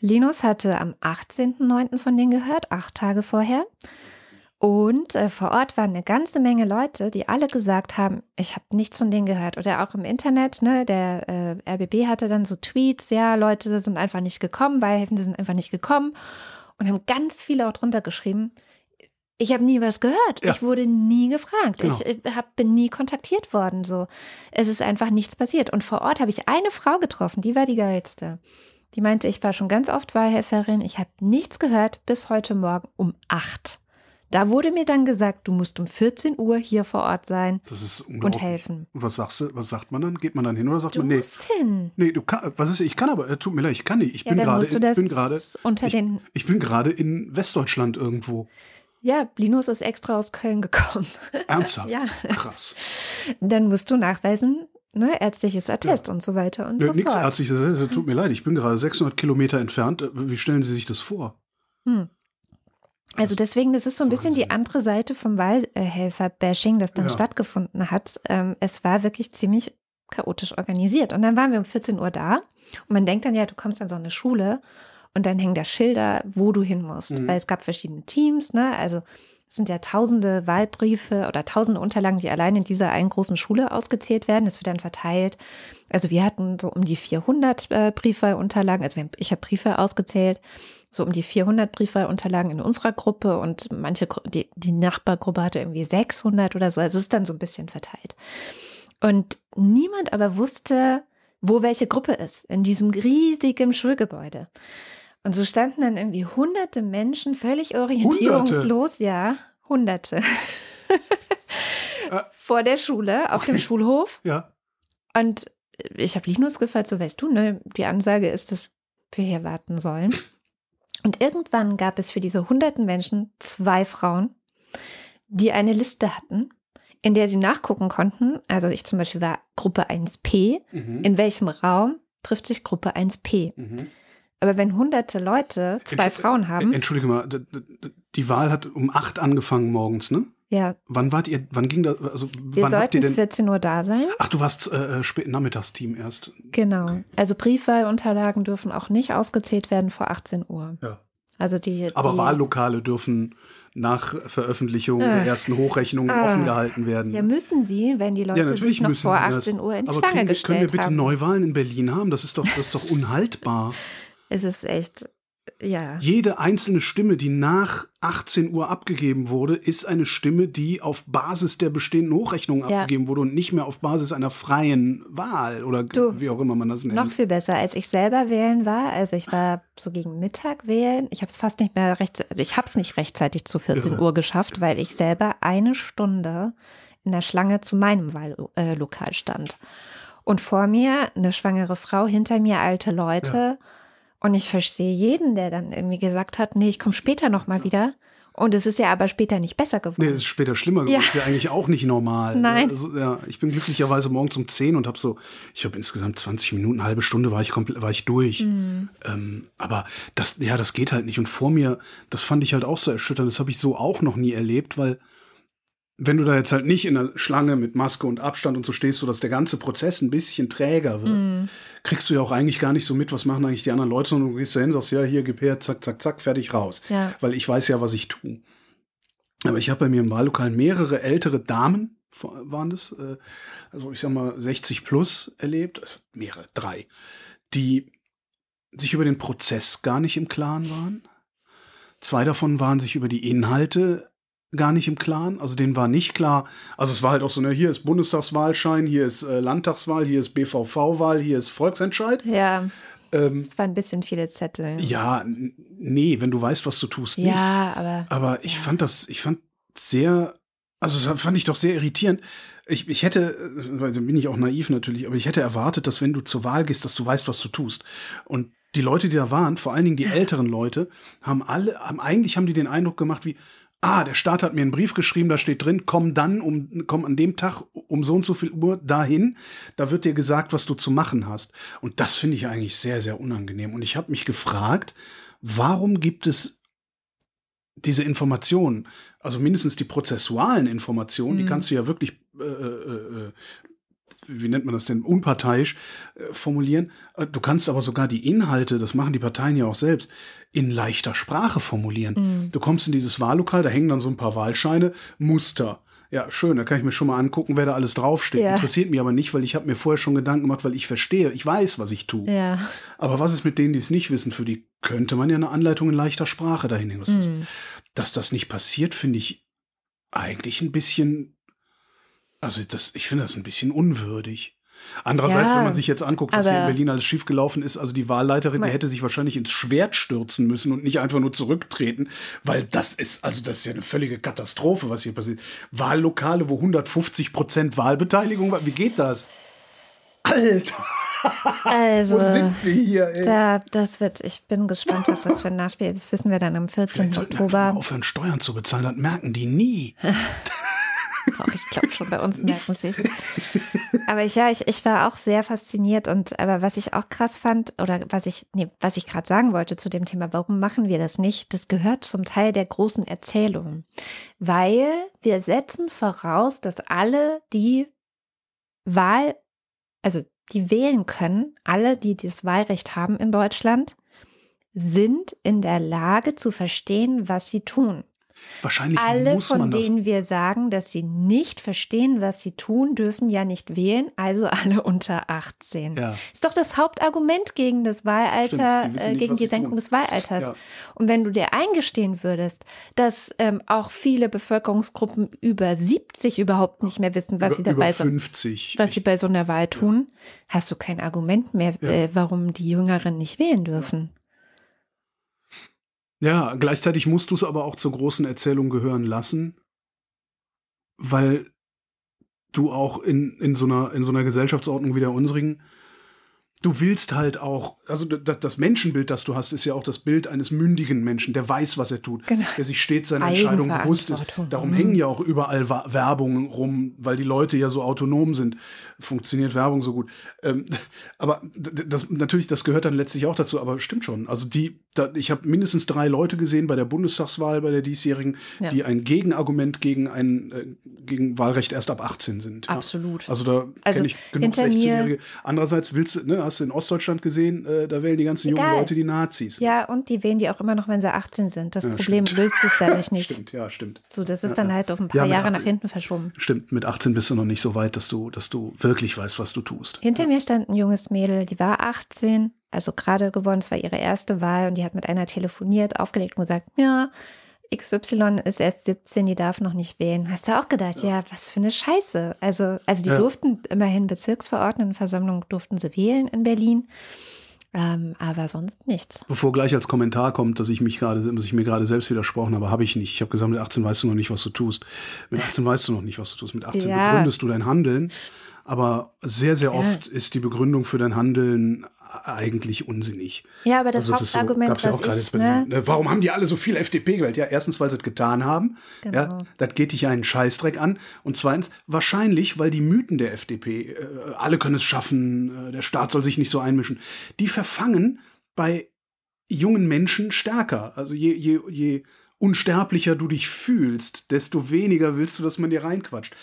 Linus hatte am 18.09. von denen gehört, acht Tage vorher. Und äh, vor Ort waren eine ganze Menge Leute, die alle gesagt haben, ich habe nichts von denen gehört. Oder auch im Internet, ne, der äh, RBB hatte dann so Tweets, ja, Leute sind einfach nicht gekommen, Weihhelfende sind einfach nicht gekommen. Und haben ganz viele auch drunter geschrieben, ich habe nie was gehört. Ja. Ich wurde nie gefragt. Genau. Ich hab, bin nie kontaktiert worden. So, es ist einfach nichts passiert. Und vor Ort habe ich eine Frau getroffen, die war die geilste. Die meinte, ich war schon ganz oft Wahlhelferin. Ich habe nichts gehört bis heute Morgen um acht. Da wurde mir dann gesagt, du musst um 14 Uhr hier vor Ort sein und helfen. Und was sagst du, was sagt man dann? Geht man dann hin oder sagt du man, nee? Musst hin. Nee, du kann, was ist, ich kann aber, äh, tut mir leid, ich kann nicht. Ich ja, bin gerade, ich bin gerade, unter den ich, ich bin gerade in Westdeutschland irgendwo. Ja, Linus ist extra aus Köln gekommen. *laughs* Ernsthaft? ja. Krass. Dann musst du nachweisen, ne, ärztliches Attest ja. und so weiter und ja, so nix fort. Nichts ärztliches Attest, tut mir leid, ich bin gerade 600 Kilometer entfernt. Wie stellen Sie sich das vor? Hm. Also deswegen, das ist so ein bisschen die andere Seite vom Wahlhelfer-Bashing, das dann ja. stattgefunden hat. Ähm, es war wirklich ziemlich chaotisch organisiert. Und dann waren wir um 14 Uhr da und man denkt dann, ja, du kommst an so eine Schule und dann hängen da Schilder, wo du hin musst. Mhm. Weil es gab verschiedene Teams, ne? Also es sind ja tausende Wahlbriefe oder tausende Unterlagen, die allein in dieser einen großen Schule ausgezählt werden. Es wird dann verteilt. Also wir hatten so um die 400 äh, Briefwahlunterlagen. Also ich habe Briefe ausgezählt so um die 400 Briefwahlunterlagen in unserer Gruppe und manche, die, die Nachbargruppe hatte irgendwie 600 oder so. Also es ist dann so ein bisschen verteilt. Und niemand aber wusste, wo welche Gruppe ist, in diesem riesigen Schulgebäude. Und so standen dann irgendwie hunderte Menschen völlig orientierungslos, hunderte. ja, hunderte, äh. vor der Schule, auf okay. dem Schulhof. Ja. Und ich habe Linus gefragt, so weißt du, ne, die Ansage ist, dass wir hier warten sollen. Und irgendwann gab es für diese hunderten Menschen zwei Frauen, die eine Liste hatten, in der sie nachgucken konnten. Also ich zum Beispiel war Gruppe 1p. Mhm. In welchem Raum trifft sich Gruppe 1p? Mhm. Aber wenn hunderte Leute zwei Frauen haben. Entschuldige mal, die Wahl hat um acht angefangen morgens, ne? Ja. Wann wart ihr, wann ging das? Also, Wir wann sollten denn? 14 Uhr da sein. Ach, du warst äh, spät Nachmittagsteam erst. Genau. Also Briefwahlunterlagen dürfen auch nicht ausgezählt werden vor 18 Uhr. Ja. Also die. Aber die, Wahllokale dürfen nach Veröffentlichung äh, der ersten Hochrechnungen äh, offen gehalten werden. Ja, müssen sie, wenn die Leute ja, sich noch vor 18 Uhr in die Schlange können, gestellt können wir bitte haben. Neuwahlen in Berlin haben? Das ist doch, das ist doch unhaltbar. *laughs* es ist echt ja. Jede einzelne Stimme, die nach 18 Uhr abgegeben wurde, ist eine Stimme, die auf Basis der bestehenden Hochrechnung ja. abgegeben wurde und nicht mehr auf Basis einer freien Wahl oder du, wie auch immer man das nennt. Noch viel besser, als ich selber wählen war. Also ich war so gegen Mittag wählen. Ich habe es fast nicht mehr rechtzeitig, also ich habe es nicht rechtzeitig zu 14 ja. Uhr geschafft, weil ich selber eine Stunde in der Schlange zu meinem Wahllokal stand. Und vor mir eine schwangere Frau, hinter mir alte Leute. Ja und ich verstehe jeden, der dann irgendwie gesagt hat, nee, ich komme später nochmal wieder. Und es ist ja aber später nicht besser geworden. Nee, es ist später schlimmer geworden. Ja. Das ist ja eigentlich auch nicht normal. *laughs* Nein. Also, ja, ich bin glücklicherweise morgens um 10 und habe so, ich habe insgesamt 20 Minuten, eine halbe Stunde war ich komplett, war ich durch. Mhm. Ähm, aber das, ja, das geht halt nicht. Und vor mir, das fand ich halt auch so erschütternd. Das habe ich so auch noch nie erlebt, weil wenn du da jetzt halt nicht in der Schlange mit Maske und Abstand und so stehst, sodass der ganze Prozess ein bisschen träger wird, mm. kriegst du ja auch eigentlich gar nicht so mit, was machen eigentlich die anderen Leute, sondern du gehst da hin, sagst, ja, hier, gib her, zack, zack, zack, fertig raus. Ja. Weil ich weiß ja, was ich tue. Aber ich habe bei mir im Wahllokal mehrere ältere Damen, waren das, äh, also ich sag mal 60 plus erlebt, also mehrere, drei, die sich über den Prozess gar nicht im Klaren waren. Zwei davon waren sich über die Inhalte gar nicht im Klaren. Also denen war nicht klar. Also es war halt auch so, ne, hier ist Bundestagswahlschein, hier ist äh, Landtagswahl, hier ist BVV-Wahl, hier ist Volksentscheid. Ja. Ähm, es waren ein bisschen viele Zettel. Ja, nee, wenn du weißt, was du tust, nicht. Ja, aber. Aber ich ja. fand das, ich fand sehr, also das fand ich doch sehr irritierend. Ich, ich hätte, also bin ich auch naiv natürlich, aber ich hätte erwartet, dass wenn du zur Wahl gehst, dass du weißt, was du tust. Und die Leute, die da waren, vor allen Dingen die älteren Leute, haben alle, haben eigentlich haben die den Eindruck gemacht, wie, ah, der Staat hat mir einen Brief geschrieben, da steht drin, komm dann, um, komm an dem Tag um so und so viel Uhr dahin. Da wird dir gesagt, was du zu machen hast. Und das finde ich eigentlich sehr, sehr unangenehm. Und ich habe mich gefragt, warum gibt es diese Informationen, also mindestens die prozessualen Informationen, mhm. die kannst du ja wirklich äh, äh, äh wie nennt man das denn, unparteiisch äh, formulieren. Äh, du kannst aber sogar die Inhalte, das machen die Parteien ja auch selbst, in leichter Sprache formulieren. Mhm. Du kommst in dieses Wahllokal, da hängen dann so ein paar Wahlscheine, Muster. Ja, schön, da kann ich mir schon mal angucken, wer da alles draufsteht. Ja. Interessiert mich aber nicht, weil ich habe mir vorher schon Gedanken gemacht, weil ich verstehe, ich weiß, was ich tue. Ja. Aber was ist mit denen, die es nicht wissen? Für die könnte man ja eine Anleitung in leichter Sprache dahin. Mhm. Dass das nicht passiert, finde ich eigentlich ein bisschen also das, ich finde das ein bisschen unwürdig. Andererseits, ja, wenn man sich jetzt anguckt, was hier in Berlin alles schiefgelaufen ist, also die Wahlleiterin, die hätte sich wahrscheinlich ins Schwert stürzen müssen und nicht einfach nur zurücktreten, weil das ist, also das ist ja eine völlige Katastrophe, was hier passiert. Wahllokale, wo 150 Prozent Wahlbeteiligung war, wie geht das? Alter! Also, Wo sind wir hier, ey? Da, das wird, ich bin gespannt, was das für ein Nachspiel ist. Das wissen wir dann am 14. Vielleicht Oktober. Wir aufhören, Steuern zu bezahlen, das merken die nie. *laughs* Auch ich glaube schon, bei uns *laughs* merken sie es. Aber ich, ja, ich, ich war auch sehr fasziniert und aber was ich auch krass fand, oder was ich, nee, was ich gerade sagen wollte zu dem Thema, warum machen wir das nicht? Das gehört zum Teil der großen Erzählung. Weil wir setzen voraus, dass alle, die Wahl, also die wählen können, alle, die das Wahlrecht haben in Deutschland, sind in der Lage zu verstehen, was sie tun. Wahrscheinlich Alle, von denen wir sagen, dass sie nicht verstehen, was sie tun, dürfen ja nicht wählen, also *laughs* alle unter 18. Ja. Ist doch das Hauptargument gegen das Wahlalter, die äh, nicht, gegen die Senkung tun. des Wahlalters. Ja. Und wenn du dir eingestehen würdest, dass ähm, auch viele Bevölkerungsgruppen über 70 überhaupt nicht mehr wissen, was über, sie dabei so, was sie bei so einer Wahl tun, ja. hast du kein Argument mehr, äh, warum die Jüngeren nicht wählen dürfen. Ja, gleichzeitig musst du es aber auch zur großen Erzählung gehören lassen, weil du auch in, in, so einer, in so einer Gesellschaftsordnung wie der unsrigen du willst halt auch, also das Menschenbild, das du hast, ist ja auch das Bild eines mündigen Menschen, der weiß, was er tut, genau. der sich stets seiner Entscheidung bewusst ist. Darum mhm. hängen ja auch überall Werbungen rum, weil die Leute ja so autonom sind. Funktioniert Werbung so gut. Ähm, *laughs* aber das, natürlich, das gehört dann letztlich auch dazu, aber stimmt schon. Also die, da, ich habe mindestens drei Leute gesehen bei der Bundestagswahl, bei der diesjährigen, ja. die ein Gegenargument gegen ein äh, gegen Wahlrecht erst ab 18 sind. Absolut. Ja. Also da also kenne ich genug 16-Jährige. Andererseits willst du, ne, hast du in Ostdeutschland gesehen, äh, da wählen die ganzen Egal. jungen Leute die Nazis. Ja, und die wählen die auch immer noch, wenn sie 18 sind. Das ja, Problem stimmt. löst sich dadurch *laughs* nicht. stimmt, ja, stimmt. So, das ist dann halt auf ein paar Jahre 18, nach hinten verschoben. Stimmt, mit 18 bist du noch nicht so weit, dass du, dass du wirklich weißt, was du tust. Hinter mir stand ein junges Mädel, die war 18, also gerade geworden, es war ihre erste Wahl und die hat mit einer telefoniert, aufgelegt und gesagt, ja, XY ist erst 17, die darf noch nicht wählen. Hast du auch gedacht, ja, was für eine Scheiße. Also, also die ja. durften immerhin Bezirksverordnetenversammlung durften sie wählen in Berlin. Ähm, aber sonst nichts. Bevor gleich als Kommentar kommt, dass ich mich gerade, dass ich mir gerade selbst widersprochen habe, habe ich nicht. Ich habe gesagt, mit 18 weißt du noch nicht, was du tust. Mit 18 weißt du noch nicht, was du tust. Mit 18 ja. begründest du dein Handeln. Aber sehr, sehr oft ja. ist die Begründung für dein Handeln eigentlich unsinnig. Ja, aber das also das Hauptargument, so, was ja ich, ne? ne? Warum haben die alle so viel FDP gewählt? Ja, erstens, weil sie es getan haben. Genau. Ja, das geht dich einen Scheißdreck an. Und zweitens, wahrscheinlich, weil die Mythen der FDP, äh, alle können es schaffen, äh, der Staat soll sich nicht so einmischen, die verfangen bei jungen Menschen stärker. Also je, je, je unsterblicher du dich fühlst, desto weniger willst du, dass man dir reinquatscht.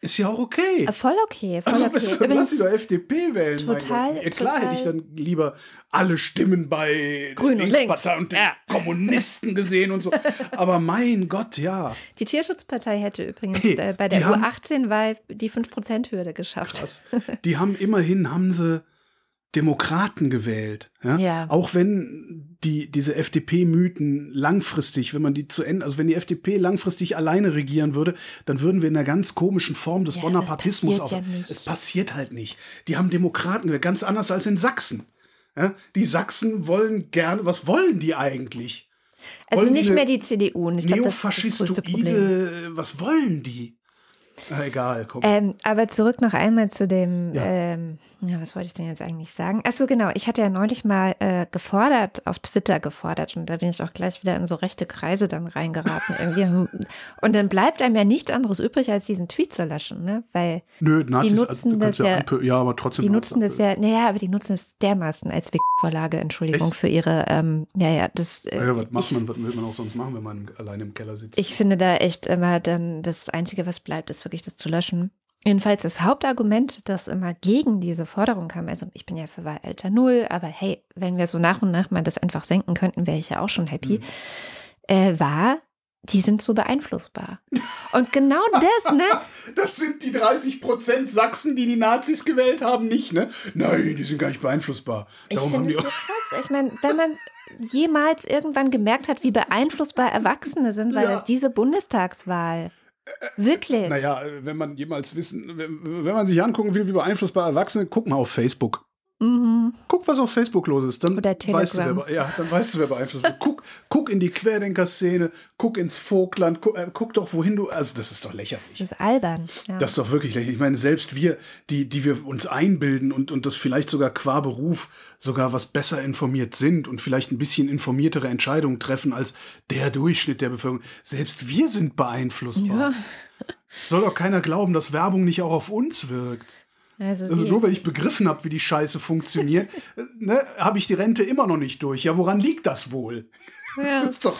Ist ja auch okay. Äh, voll okay, voll also, okay. Also, lass sie doch FDP wählen. Total, ja, klar total. hätte ich dann lieber alle Stimmen bei Grün der Linkspartei und, den ja. Kommunisten gesehen und so. *laughs* Aber mein Gott, ja. Die Tierschutzpartei hätte übrigens hey, äh, bei der U18-Wahl die 5%-Hürde geschafft. Krass. Die haben immerhin, haben sie Demokraten gewählt. Ja? ja. Auch wenn die, diese FDP-Mythen langfristig, wenn man die zu Ende, also wenn die FDP langfristig alleine regieren würde, dann würden wir in einer ganz komischen Form des ja, Bonapartismus auf. Ja es passiert halt nicht. Die haben Demokraten gewählt, ganz anders als in Sachsen. Ja? Die Sachsen wollen gerne, was wollen die eigentlich? Also wollen nicht mehr die CDU. Ich glaub, Neofaschistoide, was wollen die? Na, *laughs* egal, komm. Ähm, aber zurück noch einmal zu dem, ja. Ähm, ja, was wollte ich denn jetzt eigentlich sagen? Achso, genau, ich hatte ja neulich mal äh, gefordert, auf Twitter gefordert und da bin ich auch gleich wieder in so rechte Kreise dann reingeraten irgendwie. *laughs* Und dann bleibt einem ja nichts anderes übrig, als diesen Tweet zu löschen, ne? Weil Nö, Nazis, die nutzen das ja, ja, aber trotzdem. Die nutzen das ja, naja, aber die nutzen es dermaßen als Vorlage, Entschuldigung, Echt? für ihre, ähm, ja, ja, das. Äh, ja, was macht man, was will man auch sonst machen, wenn man alleine im Keller sitzt? Ich finde da echt immer dann, das Einzige, was bleibt, ist wirklich das zu löschen. Jedenfalls das Hauptargument, das immer gegen diese Forderung kam, also ich bin ja für Wahlalter Null, aber hey, wenn wir so nach und nach mal das einfach senken könnten, wäre ich ja auch schon happy, mhm. äh, war, die sind so beeinflussbar. Und genau *laughs* das, ne? das sind die 30 Prozent Sachsen, die die Nazis gewählt haben, nicht, ne? Nein, die sind gar nicht beeinflussbar. Darum ich finde es so *laughs* krass. Ich meine, wenn man jemals irgendwann gemerkt hat, wie beeinflussbar Erwachsene sind, weil ja. das diese Bundestagswahl Wirklich? Naja, wenn man jemals wissen, wenn, wenn man sich angucken will, wie beeinflussbar Erwachsene, guck mal auf Facebook. Mhm. Guck, was auf Facebook los ist. Dann Oder Telegram. Weißt du, wer, ja, dann weißt du, wer beeinflusst wird. Guck, guck in die Querdenker-Szene, guck ins Vogtland, guck, äh, guck, doch, wohin du. Also, das ist doch lächerlich. Das ist albern. Ja. Das ist doch wirklich lächerlich. Ich meine, selbst wir, die, die wir uns einbilden und, und das vielleicht sogar qua Beruf sogar was besser informiert sind und vielleicht ein bisschen informiertere Entscheidungen treffen als der Durchschnitt der Bevölkerung, selbst wir sind beeinflussbar. Ja. Soll doch keiner glauben, dass Werbung nicht auch auf uns wirkt. Also, also nur weil ich begriffen habe, wie die Scheiße funktioniert, *laughs* ne, habe ich die Rente immer noch nicht durch. Ja, woran liegt das wohl? Ja. das *laughs* ist doch.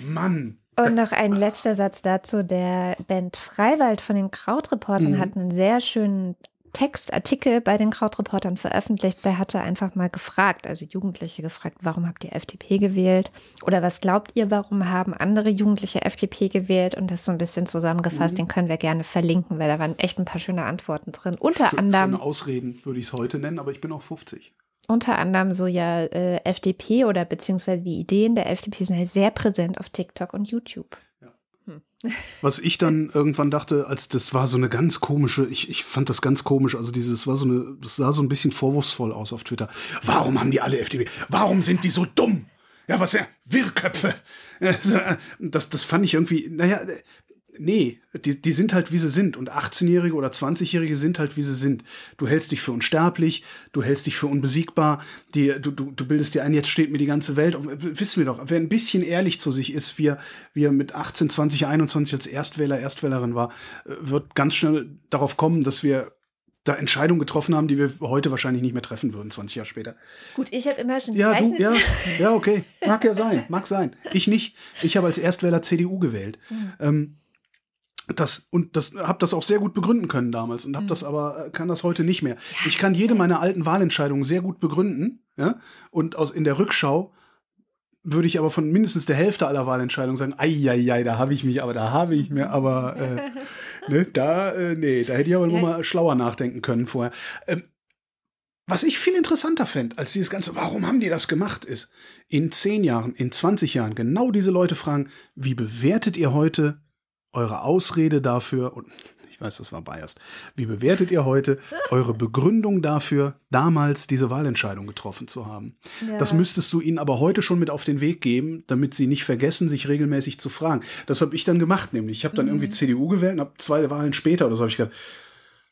Mann. Und noch ein letzter Satz dazu. Der Band Freiwald von den Krautreportern mhm. hat einen sehr schönen Textartikel bei den Krautreportern veröffentlicht. Der hatte einfach mal gefragt, also Jugendliche gefragt, warum habt ihr FDP gewählt? Oder was glaubt ihr, warum haben andere Jugendliche FDP gewählt? Und das so ein bisschen zusammengefasst, mhm. den können wir gerne verlinken, weil da waren echt ein paar schöne Antworten drin. Unter Sch anderem. Ausreden würde ich es heute nennen, aber ich bin auch 50 unter anderem so ja äh, FDP oder beziehungsweise die Ideen der FDP sind halt sehr präsent auf TikTok und YouTube. Was ich dann irgendwann dachte, als das war so eine ganz komische, ich, ich fand das ganz komisch, also dieses war so eine, das sah so ein bisschen vorwurfsvoll aus auf Twitter. Warum haben die alle FDP? Warum sind die so dumm? Ja, was ja, Wirrköpfe. *laughs* Das, das fand ich irgendwie, naja, nee, die, die sind halt, wie sie sind. Und 18-Jährige oder 20-Jährige sind halt, wie sie sind. Du hältst dich für unsterblich, du hältst dich für unbesiegbar, die, du, du, du bildest dir ein, jetzt steht mir die ganze Welt. Wissen wir doch, wer ein bisschen ehrlich zu sich ist, wie er, wie er mit 18, 20, 21 als Erstwähler, Erstwählerin war, wird ganz schnell darauf kommen, dass wir da Entscheidungen getroffen haben, die wir heute wahrscheinlich nicht mehr treffen würden, 20 Jahre später. Gut, ich habe immer schon Ja, du, ja, *laughs* ja, okay. Mag ja sein, mag sein. Ich nicht. Ich habe als Erstwähler CDU gewählt. Mhm. Ähm, das und das habe das auch sehr gut begründen können damals und habe mhm. das aber äh, kann das heute nicht mehr. Ja. Ich kann jede meiner alten Wahlentscheidungen sehr gut begründen, ja? Und aus in der Rückschau würde ich aber von mindestens der Hälfte aller Wahlentscheidungen sagen, ei, ei, ei, da habe ich mich, aber da habe ich mir, aber äh, *laughs* ne, da, äh, nee, da hätte ich aber ja. nur mal schlauer nachdenken können vorher. Ähm, was ich viel interessanter fände als dieses Ganze, warum haben die das gemacht, ist, in zehn Jahren, in 20 Jahren genau diese Leute fragen, wie bewertet ihr heute eure Ausrede dafür, und *laughs* ich weiß, das war biased, wie bewertet ihr heute *laughs* eure Begründung dafür, damals diese Wahlentscheidung getroffen zu haben? Ja. Das müsstest du ihnen aber heute schon mit auf den Weg geben, damit sie nicht vergessen, sich regelmäßig zu fragen. Das habe ich dann gemacht, nämlich. Ich habe dann mhm. irgendwie CDU gewählt und habe zwei Wahlen später oder so habe ich gedacht,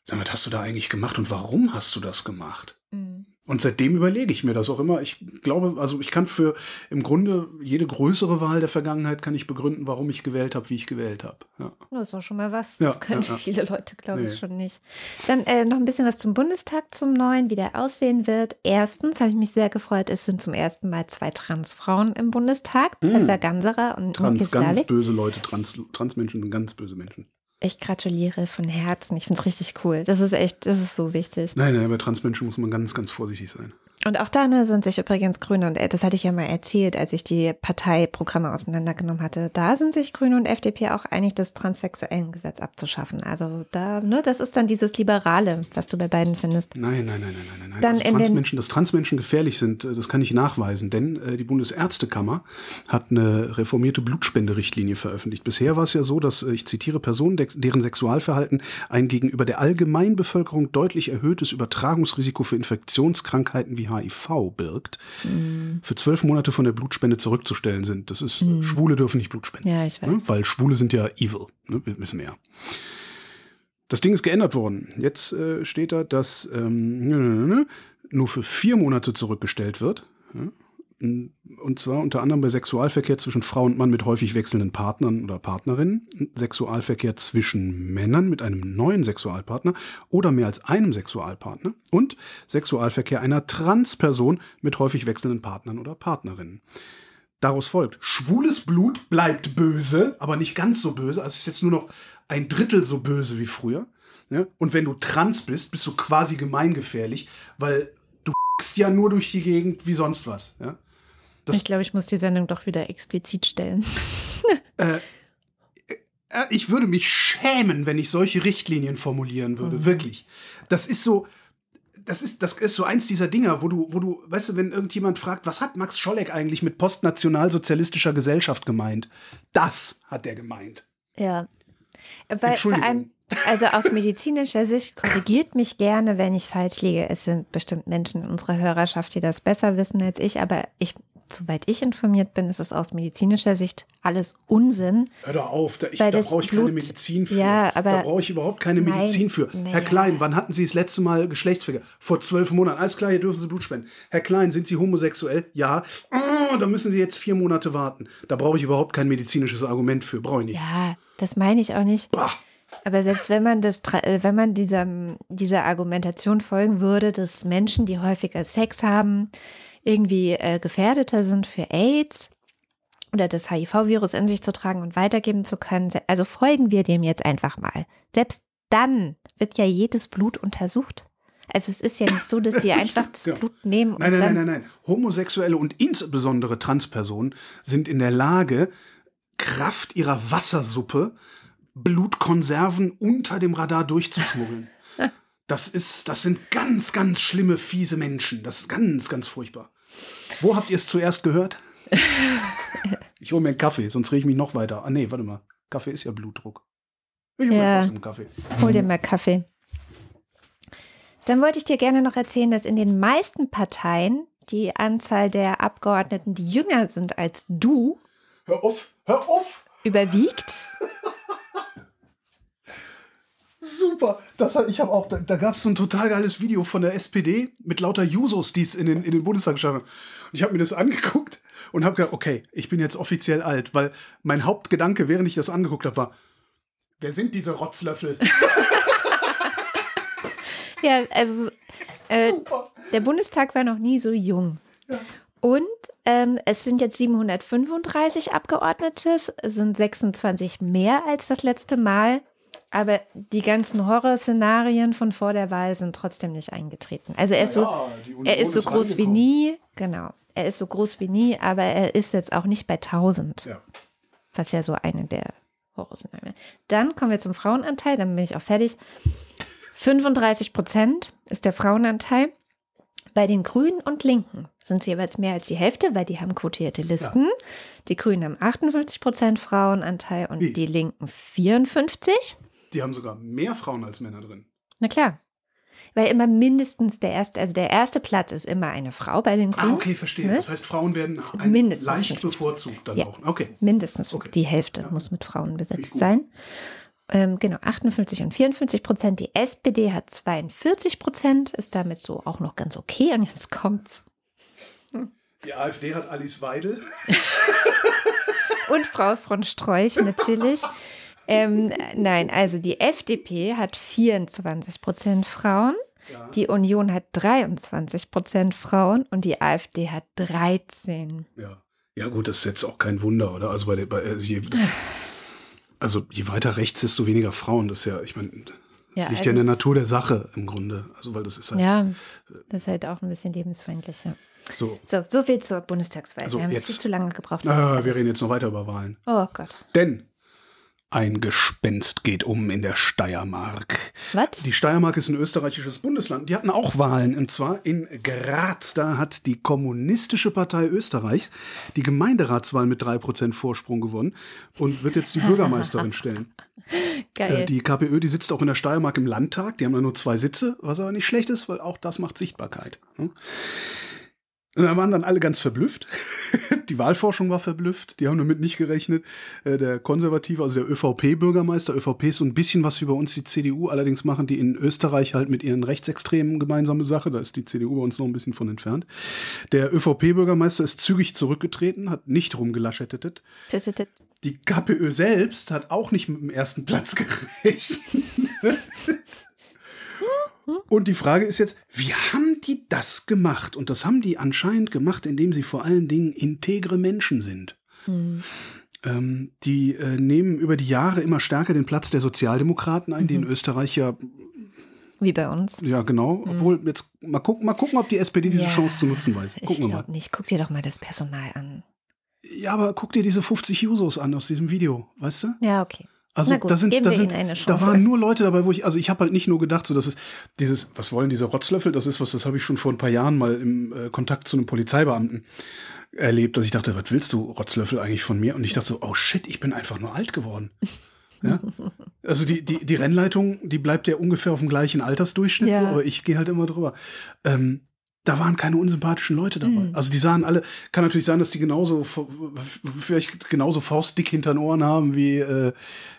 was hast du da eigentlich gemacht und warum hast du das gemacht? Mhm. Und seitdem überlege ich mir das auch immer. Ich glaube, also ich kann für im Grunde jede größere Wahl der Vergangenheit kann ich begründen, warum ich gewählt habe, wie ich gewählt habe. Ja. Das ist auch schon mal was. Das ja, können ja, viele Leute, glaube nee. ich, schon nicht. Dann äh, noch ein bisschen was zum Bundestag, zum neuen, wie der aussehen wird. Erstens habe ich mich sehr gefreut, es sind zum ersten Mal zwei Transfrauen im Bundestag. Mm. Tessa Ganserer und Trans, ganz böse Leute, Trans, Transmenschen sind ganz böse Menschen. Ich gratuliere von Herzen. Ich finde es richtig cool. Das ist echt, das ist so wichtig. Nein, nein, bei Transmenschen muss man ganz, ganz vorsichtig sein. Und auch da ne, sind sich übrigens Grüne und das hatte ich ja mal erzählt, als ich die Parteiprogramme auseinandergenommen hatte. Da sind sich Grüne und FDP auch einig, das Transsexuellengesetz abzuschaffen. Also da, ne, das ist dann dieses Liberale, was du bei beiden findest. Nein, nein, nein, nein, nein, nein. Dann also Transmenschen, dass Transmenschen gefährlich sind, äh, das kann ich nachweisen, denn äh, die Bundesärztekammer hat eine reformierte Blutspenderichtlinie veröffentlicht. Bisher war es ja so, dass, äh, ich zitiere, Personen, deren Sexualverhalten ein gegenüber der Allgemeinbevölkerung deutlich erhöhtes Übertragungsrisiko für Infektionskrankheiten wie HIV birgt, mhm. für zwölf Monate von der Blutspende zurückzustellen sind. Das ist, mhm. Schwule dürfen nicht Blut spenden. Ja, ich ne? weiß. Ne? Weil Schwule sind ja evil, ne? wissen wir ja. Das Ding ist geändert worden. Jetzt äh, steht da, dass ähm, nur für vier Monate zurückgestellt wird. Ja? Und zwar unter anderem bei Sexualverkehr zwischen Frau und Mann mit häufig wechselnden Partnern oder Partnerinnen, Sexualverkehr zwischen Männern mit einem neuen Sexualpartner oder mehr als einem Sexualpartner und Sexualverkehr einer Transperson mit häufig wechselnden Partnern oder Partnerinnen. Daraus folgt, schwules Blut bleibt böse, aber nicht ganz so böse, also ist jetzt nur noch ein Drittel so böse wie früher. Ja? Und wenn du trans bist, bist du quasi gemeingefährlich, weil du ja nur durch die Gegend wie sonst was. Ja? Ich glaube, ich muss die Sendung doch wieder explizit stellen. *laughs* äh, äh, ich würde mich schämen, wenn ich solche Richtlinien formulieren würde. Mhm. Wirklich. Das ist so. Das ist, das ist so eins dieser Dinger, wo du, wo du, weißt du, wenn irgendjemand fragt, was hat Max Scholleck eigentlich mit postnationalsozialistischer Gesellschaft gemeint? Das hat er gemeint. Ja. Weil vor allem, also aus medizinischer Sicht korrigiert mich gerne, wenn ich falsch liege. Es sind bestimmt Menschen in unserer Hörerschaft, die das besser wissen als ich, aber ich soweit ich informiert bin, ist es aus medizinischer Sicht alles Unsinn. Hör doch auf, da, da brauche ich Blut, keine Medizin für. Ja, aber da brauche ich überhaupt keine nein, Medizin für. Herr ja. Klein, wann hatten Sie das letzte Mal Geschlechtsverkehr? Vor zwölf Monaten. Alles klar, hier dürfen Sie Blut spenden. Herr Klein, sind Sie homosexuell? Ja. Oh, da müssen Sie jetzt vier Monate warten. Da brauche ich überhaupt kein medizinisches Argument für. Brauche ich nicht. Ja, das meine ich auch nicht. Bah. Aber selbst wenn man das, äh, wenn man dieser, dieser Argumentation folgen würde, dass Menschen, die häufiger Sex haben, irgendwie äh, gefährdeter sind für AIDS oder das HIV-Virus in sich zu tragen und weitergeben zu können. Also folgen wir dem jetzt einfach mal. Selbst dann wird ja jedes Blut untersucht. Also es ist ja nicht so, dass die *laughs* einfach das ja. Blut nehmen und nein, nein, nein, nein, nein. Homosexuelle und insbesondere Transpersonen sind in der Lage, Kraft ihrer Wassersuppe Blutkonserven unter dem Radar durchzuschmuggeln. *laughs* Das ist, das sind ganz, ganz schlimme, fiese Menschen. Das ist ganz, ganz furchtbar. Wo habt ihr es zuerst gehört? *laughs* ich hole mir einen Kaffee, sonst rege ich mich noch weiter. Ah, nee, warte mal. Kaffee ist ja Blutdruck. Ich hole ja. mir Kaffee. Hol dir mal Kaffee. Dann wollte ich dir gerne noch erzählen, dass in den meisten Parteien die Anzahl der Abgeordneten, die jünger sind als du, hör auf, hör auf, überwiegt. *laughs* Super. Das, ich habe auch, da, da gab es so ein total geiles Video von der SPD mit lauter Jusos, die es in den, in den Bundestag schaffen. Und ich habe mir das angeguckt und habe gedacht, okay, ich bin jetzt offiziell alt, weil mein Hauptgedanke, während ich das angeguckt habe, war, wer sind diese Rotzlöffel? *laughs* ja, also äh, der Bundestag war noch nie so jung. Ja. Und ähm, es sind jetzt 735 Abgeordnete, es sind 26 mehr als das letzte Mal. Aber die ganzen Horrorszenarien von vor der Wahl sind trotzdem nicht eingetreten. Also er ist so, er ist so groß wie nie, genau. Er ist so groß wie nie, aber er ist jetzt auch nicht bei 1000. Ja. Was ja so eine der Horrorszenarien. Dann kommen wir zum Frauenanteil, dann bin ich auch fertig. 35 Prozent ist der Frauenanteil. Bei den Grünen und Linken sind es jeweils mehr als die Hälfte, weil die haben quotierte Listen. Ja. Die Grünen haben 58 Prozent Frauenanteil und Wie? die Linken 54. Die haben sogar mehr Frauen als Männer drin. Na klar. Weil immer mindestens der erste, also der erste Platz ist immer eine Frau bei den Grünen. Ah, okay, verstehe. Ne? Das heißt, Frauen werden mindestens leicht 50. bevorzugt dann ja. auch. Okay. Mindestens okay. die Hälfte ja. muss mit Frauen besetzt sein. Ähm, genau, 58 und 54 Prozent. Die SPD hat 42 Prozent, ist damit so auch noch ganz okay. Und jetzt kommt's. Die AfD hat Alice Weidel. *laughs* und Frau von Strolch natürlich. *laughs* Ähm, nein, also die FDP hat 24 Prozent Frauen. Ja. Die Union hat 23 Prozent Frauen und die AfD hat 13. Ja. Ja, gut, das ist jetzt auch kein Wunder, oder? Also bei, der, bei äh, das, also je weiter rechts, desto weniger Frauen. Das ist ja, ich meine, ja, liegt also ja in der Natur der Sache im Grunde. Also weil das ist halt. Ja, das ist halt auch ein bisschen lebensfeindlicher. So. so, so viel zur Bundestagswahl. Also wir haben jetzt, viel zu lange gebraucht. Ah, wir reden jetzt noch weiter über Wahlen. Oh Gott. Denn ein Gespenst geht um in der Steiermark. Was? Die Steiermark ist ein österreichisches Bundesland. Die hatten auch Wahlen, und zwar in Graz. Da hat die Kommunistische Partei Österreichs die Gemeinderatswahl mit 3% Vorsprung gewonnen und wird jetzt die Bürgermeisterin stellen. *laughs* Geil. Äh, die KPÖ, die sitzt auch in der Steiermark im Landtag. Die haben da nur zwei Sitze, was aber nicht schlecht ist, weil auch das macht Sichtbarkeit. Hm? Und da waren dann alle ganz verblüfft. *laughs* Die Wahlforschung war verblüfft. Die haben damit nicht gerechnet. Äh, der Konservative, also der ÖVP-Bürgermeister, ÖVP ist so ein bisschen was wie bei uns die CDU. Allerdings machen die in Österreich halt mit ihren Rechtsextremen gemeinsame Sache. Da ist die CDU bei uns noch ein bisschen von entfernt. Der ÖVP-Bürgermeister ist zügig zurückgetreten, hat nicht rumgelaschettet. Die KPÖ selbst hat auch nicht mit dem ersten Platz *laughs* gerechnet. Und die Frage ist jetzt, wie haben die das gemacht? Und das haben die anscheinend gemacht, indem sie vor allen Dingen integre Menschen sind. Mhm. Ähm, die äh, nehmen über die Jahre immer stärker den Platz der Sozialdemokraten ein, mhm. die in mhm. Österreich ja wie bei uns. Ja, genau. Mhm. Obwohl, jetzt mal gucken, mal gucken, ob die SPD diese ja, Chance zu nutzen weiß. Gucken ich glaube nicht. Guck dir doch mal das Personal an. Ja, aber guck dir diese 50 Jusos an aus diesem Video, weißt du? Ja, okay. Also gut, da sind, da, sind da waren nur Leute dabei, wo ich, also ich habe halt nicht nur gedacht, so dass es dieses, was wollen diese Rotzlöffel, das ist was, das habe ich schon vor ein paar Jahren mal im äh, Kontakt zu einem Polizeibeamten erlebt, dass ich dachte, was willst du Rotzlöffel eigentlich von mir? Und ich dachte so, oh shit, ich bin einfach nur alt geworden. Ja? *laughs* Also die, die, die Rennleitung, die bleibt ja ungefähr auf dem gleichen Altersdurchschnitt, ja. so, aber ich gehe halt immer drüber. Ähm, da waren keine unsympathischen Leute dabei. Mhm. Also die sahen alle, kann natürlich sein, dass die genauso, vielleicht genauso faustdick hinter den Ohren haben wie äh,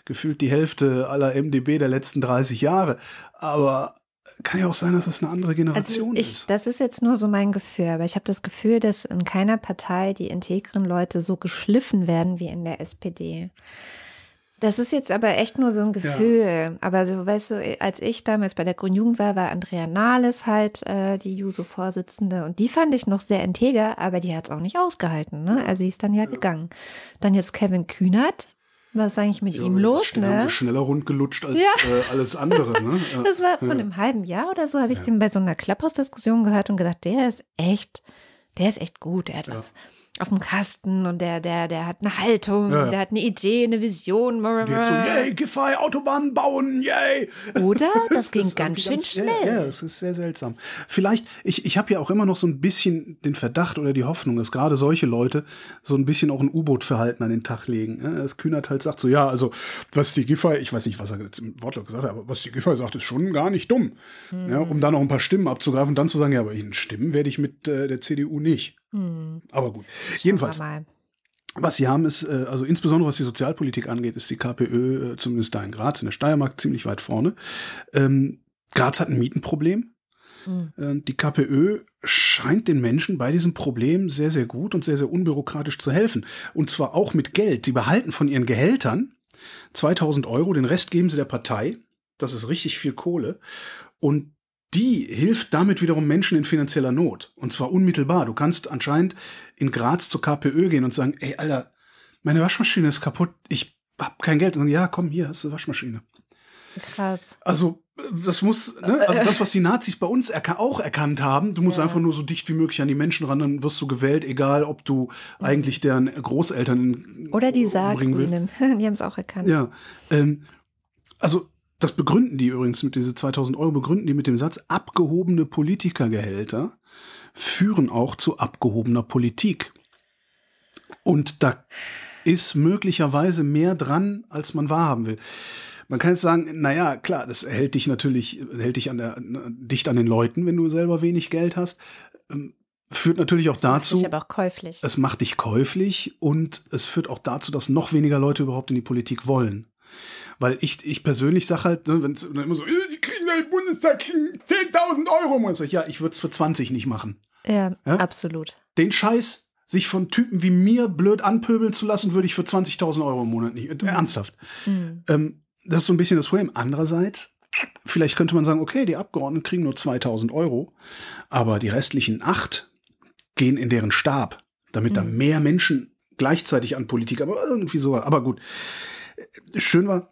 gefühlt die Hälfte aller MDB der letzten 30 Jahre. Aber kann ja auch sein, dass es eine andere Generation also ich, ist. Das ist jetzt nur so mein Gefühl, aber ich habe das Gefühl, dass in keiner Partei die integren Leute so geschliffen werden wie in der SPD. Das ist jetzt aber echt nur so ein Gefühl. Ja. Aber so, weißt du, als ich damals bei der Grünen Jugend war, war Andrea Nahles halt äh, die Juso-Vorsitzende und die fand ich noch sehr integer, aber die hat es auch nicht ausgehalten. Ne? Also sie ist dann ja, ja, gegangen. Dann jetzt Kevin Kühnert. Was ist eigentlich mit ja, ihm los? Schneller, ne? schneller rundgelutscht als äh, alles andere. Ne? *laughs* das war von einem halben Jahr oder so, habe ich den bei so einer Klapphaus-Diskussion gehört und gedacht, der ist echt, der ist echt gut. Der hat was auf dem Kasten und der, der, der hat eine Haltung, ja, ja. der hat eine Idee, eine Vision. Die hat so, yay, Giffey, Autobahnen bauen, yay. Oder? *laughs* Das, das ging ganz schön ganz, schnell. Ja, ja, das ist sehr seltsam. Vielleicht, ich, ich habe ja auch immer noch so ein bisschen den Verdacht oder die Hoffnung, dass gerade solche Leute so ein bisschen auch ein U-Boot-Verhalten an den Tag legen. Ja, dass Kühnert halt sagt so, ja, also was die Giffey, ich weiß nicht, was er jetzt im Wortlaut gesagt hat, aber was die Giffey sagt, ist schon gar nicht dumm. Mhm. Ja, um da noch ein paar Stimmen abzugreifen und dann zu sagen, ja, aber in Stimmen werde ich mit äh, der CDU nicht. Hm. Aber gut. Schauen Jedenfalls. Was sie haben ist, äh, also insbesondere was die Sozialpolitik angeht, ist die KPÖ, äh, zumindest da in Graz, in der Steiermark, ziemlich weit vorne. Ähm, Graz hat ein Mietenproblem. Mhm. Die KPÖ scheint den Menschen bei diesem Problem sehr, sehr gut und sehr, sehr unbürokratisch zu helfen. Und zwar auch mit Geld. Sie behalten von ihren Gehältern 2000 Euro, den Rest geben sie der Partei. Das ist richtig viel Kohle. Und die hilft damit wiederum Menschen in finanzieller Not. Und zwar unmittelbar. Du kannst anscheinend in Graz zur KPÖ gehen und sagen, ey, Alter, meine Waschmaschine ist kaputt, ich hab kein Geld. Und sagen, ja, komm, hier hast du Waschmaschine. Krass. Also, das muss, ne? also das, was die Nazis bei uns erka auch erkannt haben, du musst ja. einfach nur so dicht wie möglich an die Menschen ran, dann wirst du gewählt, egal ob du mhm. eigentlich deren Großeltern Oder die Saargrünen, *laughs* die haben es auch erkannt. Ja, ähm, also das begründen die übrigens mit diese 2000 Euro, begründen die mit dem Satz, abgehobene Politikergehälter führen auch zu abgehobener Politik. Und da ist möglicherweise mehr dran, als man wahrhaben will. Man kann jetzt sagen, naja, klar, das hält dich natürlich, hält dich an der, dicht an den Leuten, wenn du selber wenig Geld hast. Ähm, führt natürlich auch das dazu. Macht dich aber auch käuflich. Es macht dich käuflich und es führt auch dazu, dass noch weniger Leute überhaupt in die Politik wollen. Weil ich, ich persönlich sage halt, ne, wenn es immer so, die kriegen ja im Bundestag 10.000 Euro. Und ich sage, ja, ich würde es für 20 nicht machen. Ja, ja, absolut. Den Scheiß, sich von Typen wie mir blöd anpöbeln zu lassen, würde ich für 20.000 Euro im Monat nicht. Mhm. Ernsthaft. Mhm. Ähm, das ist so ein bisschen das Problem. Andererseits, vielleicht könnte man sagen, okay, die Abgeordneten kriegen nur 2000 Euro, aber die restlichen acht gehen in deren Stab, damit mhm. da mehr Menschen gleichzeitig an Politik, aber irgendwie so. Aber gut. Schön war, äh,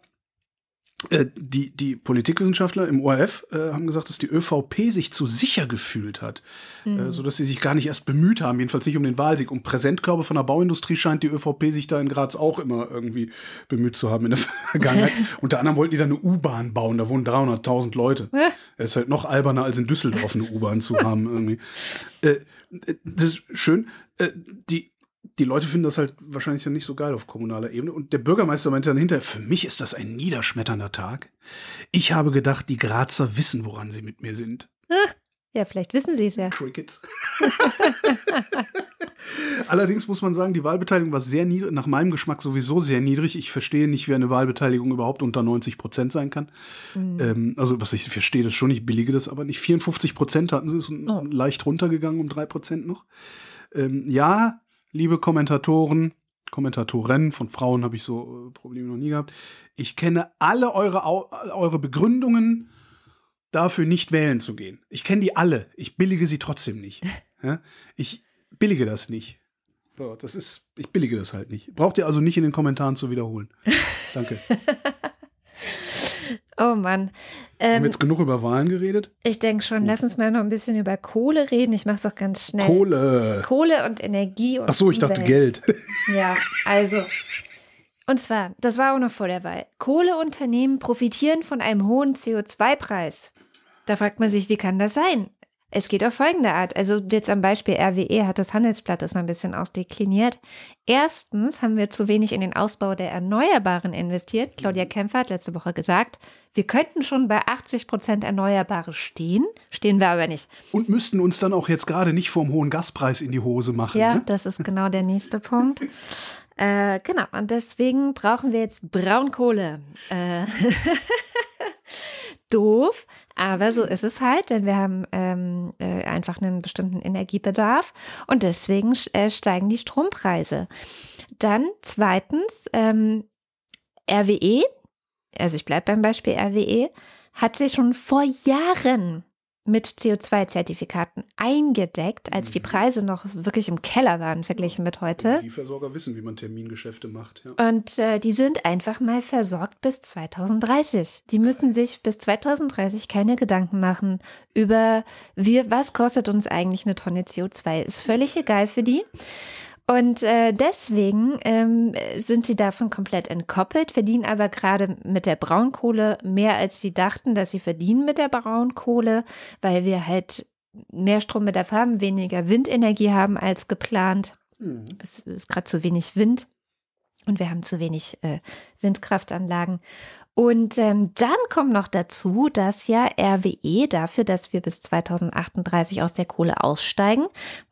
die, die Politikwissenschaftler im ORF äh, haben gesagt, dass die ÖVP sich zu sicher gefühlt hat, äh, mhm. äh, sodass sie sich gar nicht erst bemüht haben, jedenfalls nicht um den Wahlsieg. Um Präsentkörbe von der Bauindustrie scheint die ÖVP sich da in Graz auch immer irgendwie bemüht zu haben in der *laughs* Vergangenheit. *laughs* Unter anderem wollten die da eine U-Bahn bauen, da wohnen 300.000 Leute. Es ist halt noch alberner als in Düsseldorf eine U-Bahn zu haben irgendwie. Äh, das ist schön. Äh, die die Leute finden das halt wahrscheinlich dann nicht so geil auf kommunaler Ebene. Und der Bürgermeister meinte dann hinterher, für mich ist das ein niederschmetternder Tag. Ich habe gedacht, die Grazer wissen, woran sie mit mir sind. Ja, vielleicht wissen sie es ja. Crickets. *laughs* Allerdings muss man sagen, die Wahlbeteiligung war sehr niedrig, nach meinem Geschmack sowieso sehr niedrig. Ich verstehe nicht, wie eine Wahlbeteiligung überhaupt unter 90 Prozent sein kann. Mhm. Ähm, also, was ich verstehe, das schon, ich billige das aber nicht. 54 Prozent hatten sie, ist oh. leicht runtergegangen um drei Prozent noch. Ähm, ja, liebe Kommentatoren, Kommentatoren, von Frauen habe ich so äh, Probleme noch nie gehabt. Ich kenne alle eure, eure Begründungen dafür, nicht wählen zu gehen. Ich kenne die alle. Ich billige sie trotzdem nicht. *laughs* Ich billige das nicht. So, das ist, ich billige das halt nicht. Braucht ihr also nicht in den Kommentaren zu wiederholen. *laughs* Danke. *laughs* Oh Mann. Ähm, Haben wir ähm, jetzt genug über Wahlen geredet? Ich denke schon. Lass uns mal noch ein bisschen über Kohle reden. Ich mache es auch ganz schnell. Kohle. Kohle und Energie. Und Ach so, ich dachte Geld. *laughs* Ja, also. Und zwar, das war auch noch vor der Wahl. Kohleunternehmen profitieren von einem hohen CO2-Preis. Da fragt man sich, wie kann das sein? Es geht auf folgende Art. Also jetzt am Beispiel RWE hat das Handelsblatt das mal ein bisschen ausdekliniert. Erstens haben wir zu wenig in den Ausbau der Erneuerbaren investiert. Claudia Kämpfer hat letzte Woche gesagt, wir könnten schon bei 80 Prozent Erneuerbare stehen, stehen wir aber nicht. Und müssten uns dann auch jetzt gerade nicht vom hohen Gaspreis in die Hose machen. Ja, ne? das ist genau der nächste Punkt. *laughs* Äh, genau, und deswegen brauchen wir jetzt Braunkohle. Äh *laughs* doof, aber so ist es halt, denn wir haben ähm, äh, einfach einen bestimmten Energiebedarf und deswegen äh, steigen die Strompreise. Dann zweitens, ähm, RWE, also ich bleibe beim Beispiel RWE, hat sich schon vor Jahren mit CO2-Zertifikaten eingedeckt, als die mhm. Preise noch wirklich im Keller waren, verglichen mit heute. Die Versorger wissen, wie man Termingeschäfte macht. Ja. Und äh, die sind einfach mal versorgt bis 2030. Die müssen sich bis 2030 keine Gedanken machen über, wie, was kostet uns eigentlich eine Tonne CO2. Ist völlig egal für die. Und äh, deswegen ähm, sind sie davon komplett entkoppelt, verdienen aber gerade mit der Braunkohle mehr, als sie dachten, dass sie verdienen mit der Braunkohle, weil wir halt mehr Strombedarf haben, weniger Windenergie haben als geplant. Mhm. Es ist gerade zu wenig Wind und wir haben zu wenig äh, Windkraftanlagen. Und ähm, dann kommt noch dazu, dass ja RWE dafür, dass wir bis 2038 aus der Kohle aussteigen,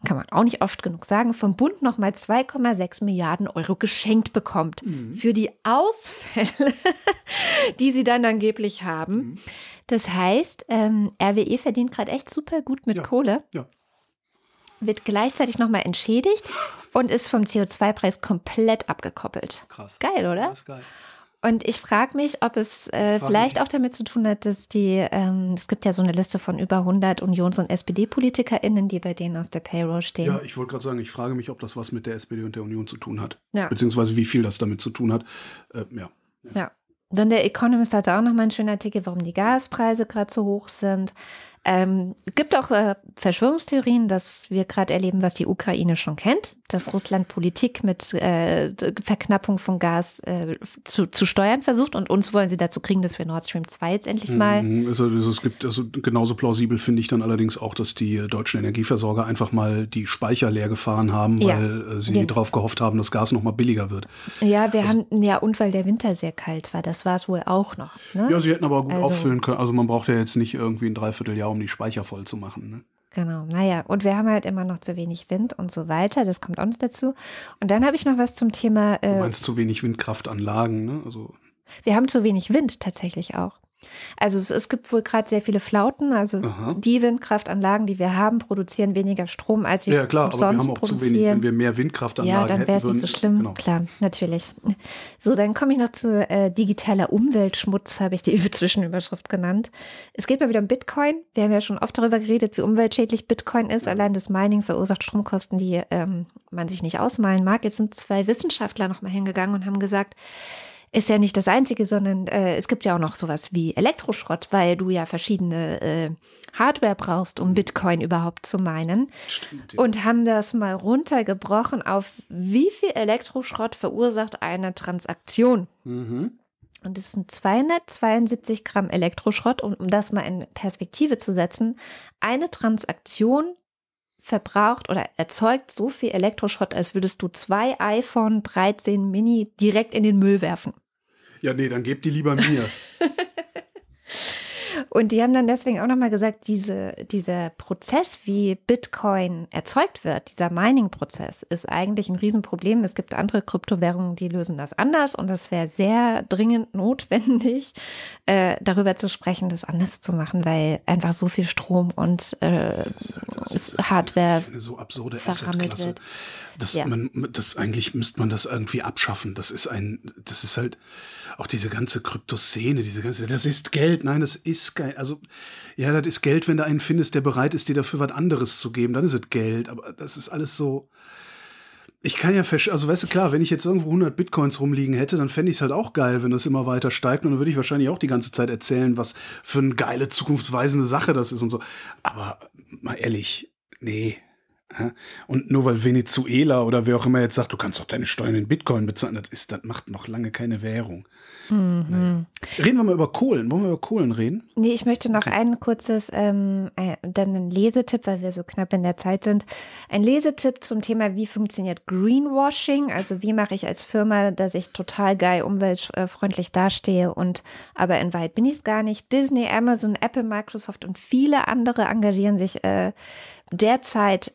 kann man auch nicht oft genug sagen, vom Bund nochmal 2,6 Milliarden Euro geschenkt bekommt mhm. für die Ausfälle, *laughs* die sie dann angeblich haben. Mhm. Das heißt, ähm, RWE verdient gerade echt super gut mit ja. Kohle. Ja. Wird gleichzeitig nochmal entschädigt und ist vom CO2-Preis komplett abgekoppelt. Krass. Geil, oder? Ist geil. Und ich frage mich, ob es äh, vielleicht auch damit zu tun hat, dass die, ähm, es gibt ja so eine Liste von über 100 Unions- und SPD-PolitikerInnen, die bei denen auf der Payroll stehen. Ja, ich wollte gerade sagen, ich frage mich, ob das was mit der SPD und der Union zu tun hat. Ja. Beziehungsweise wie viel das damit zu tun hat. Äh, ja. ja. Dann der Economist hatte auch noch mal einen schönen Artikel, warum die Gaspreise gerade so hoch sind. Ähm, gibt auch äh, Verschwörungstheorien, dass wir gerade erleben, was die Ukraine schon kennt, dass Russland Politik mit äh, Verknappung von Gas äh, zu, zu steuern versucht und uns wollen sie dazu kriegen, dass wir Nord Stream 2 jetzt endlich mal. Also, also, es gibt also genauso plausibel finde ich dann allerdings auch, dass die deutschen Energieversorger einfach mal die Speicher leer gefahren haben, Ja. weil äh, sie Ja. darauf gehofft haben, dass Gas noch mal billiger wird. Ja, wir Also- haben, ja, und weil der Winter sehr kalt war, das war es wohl auch noch. Ne? Ja, sie hätten aber gut Also- auffüllen können. Also man braucht ja jetzt nicht irgendwie ein Dreivierteljahr, um die Speicher voll zu machen. Ne? Genau, naja, und wir haben halt immer noch zu wenig Wind und so weiter, das kommt auch noch dazu. Und dann habe ich noch was zum Thema, Du äh, meinst zu wenig Windkraftanlagen, ne? Also wir haben zu wenig Wind tatsächlich auch. Also es, es gibt wohl gerade sehr viele Flauten, also Aha. die Windkraftanlagen, die wir haben, produzieren weniger Strom, als sie ja klar, aber wir haben auch zu wenig. Wenn wir mehr Windkraftanlagen ja, dann hätten, wäre es nicht so schlimm. Genau. Klar, natürlich. So, dann komme ich noch zu äh, digitaler Umweltschmutz, habe ich die *laughs* Zwischenüberschrift genannt. Es geht mal wieder um Bitcoin. Wir haben ja schon oft darüber geredet, wie umweltschädlich Bitcoin ist. Allein das Mining verursacht Stromkosten, die ähm, man sich nicht ausmalen mag. Jetzt sind zwei Wissenschaftler nochmal hingegangen und haben gesagt, ist ja nicht das Einzige, sondern äh, es gibt ja auch noch sowas wie Elektroschrott, weil du ja verschiedene äh, Hardware brauchst, um Bitcoin überhaupt zu meinen Stimmt, ja. und haben das mal runtergebrochen auf wie viel Elektroschrott verursacht eine Transaktion. Mhm. Und es sind 272 Gramm Elektroschrott. Und um das mal in Perspektive zu setzen, eine Transaktion verbraucht oder erzeugt so viel Elektroschrott, als würdest du zwei iPhone 13 Mini direkt in den Müll werfen. Ja, nee, dann gebt die lieber mir. *laughs* Und die haben dann deswegen auch nochmal gesagt, diese, dieser Prozess, wie Bitcoin erzeugt wird, dieser Mining-Prozess, ist eigentlich ein Riesenproblem. Es gibt andere Kryptowährungen, die lösen das anders und es wäre sehr dringend notwendig, äh, darüber zu sprechen, das anders zu machen, weil einfach so viel Strom und äh, Das ist Hardware eine so absurde Assetklasse. wird. Das, Ja. man, das eigentlich müsste man das irgendwie abschaffen. Das ist ein, das ist halt auch diese ganze Kryptoszene, diese ganze, das ist Geld. Nein, das ist Geld. Also, ja, das ist Geld, wenn du einen findest, der bereit ist, dir dafür was anderes zu geben, dann ist es Geld. Aber das ist alles so. Ich kann ja, also weißt du, klar, wenn ich jetzt irgendwo 100 Bitcoins rumliegen hätte, dann fände ich es halt auch geil, wenn das immer weiter steigt. Und dann würde ich wahrscheinlich auch die ganze Zeit erzählen, was für eine geile, zukunftsweisende Sache das ist und so. Aber mal ehrlich, nee. Und nur weil Venezuela oder wer auch immer jetzt sagt, du kannst doch deine Steuern in Bitcoin bezahlen, das, ist, das macht noch lange keine Währung. Mhm. Reden wir mal über Kohlen. Wollen wir über Kohlen reden? Nee, ich möchte noch ein kurzes, ähm, äh, dann ein Lesetipp, weil wir so knapp in der Zeit sind. Ein Lesetipp zum Thema, wie funktioniert Greenwashing? Also wie mache ich als Firma, dass ich total geil umweltfreundlich dastehe und aber in Wahrheit bin ich es gar nicht. Disney, Amazon, Apple, Microsoft und viele andere engagieren sich äh, derzeit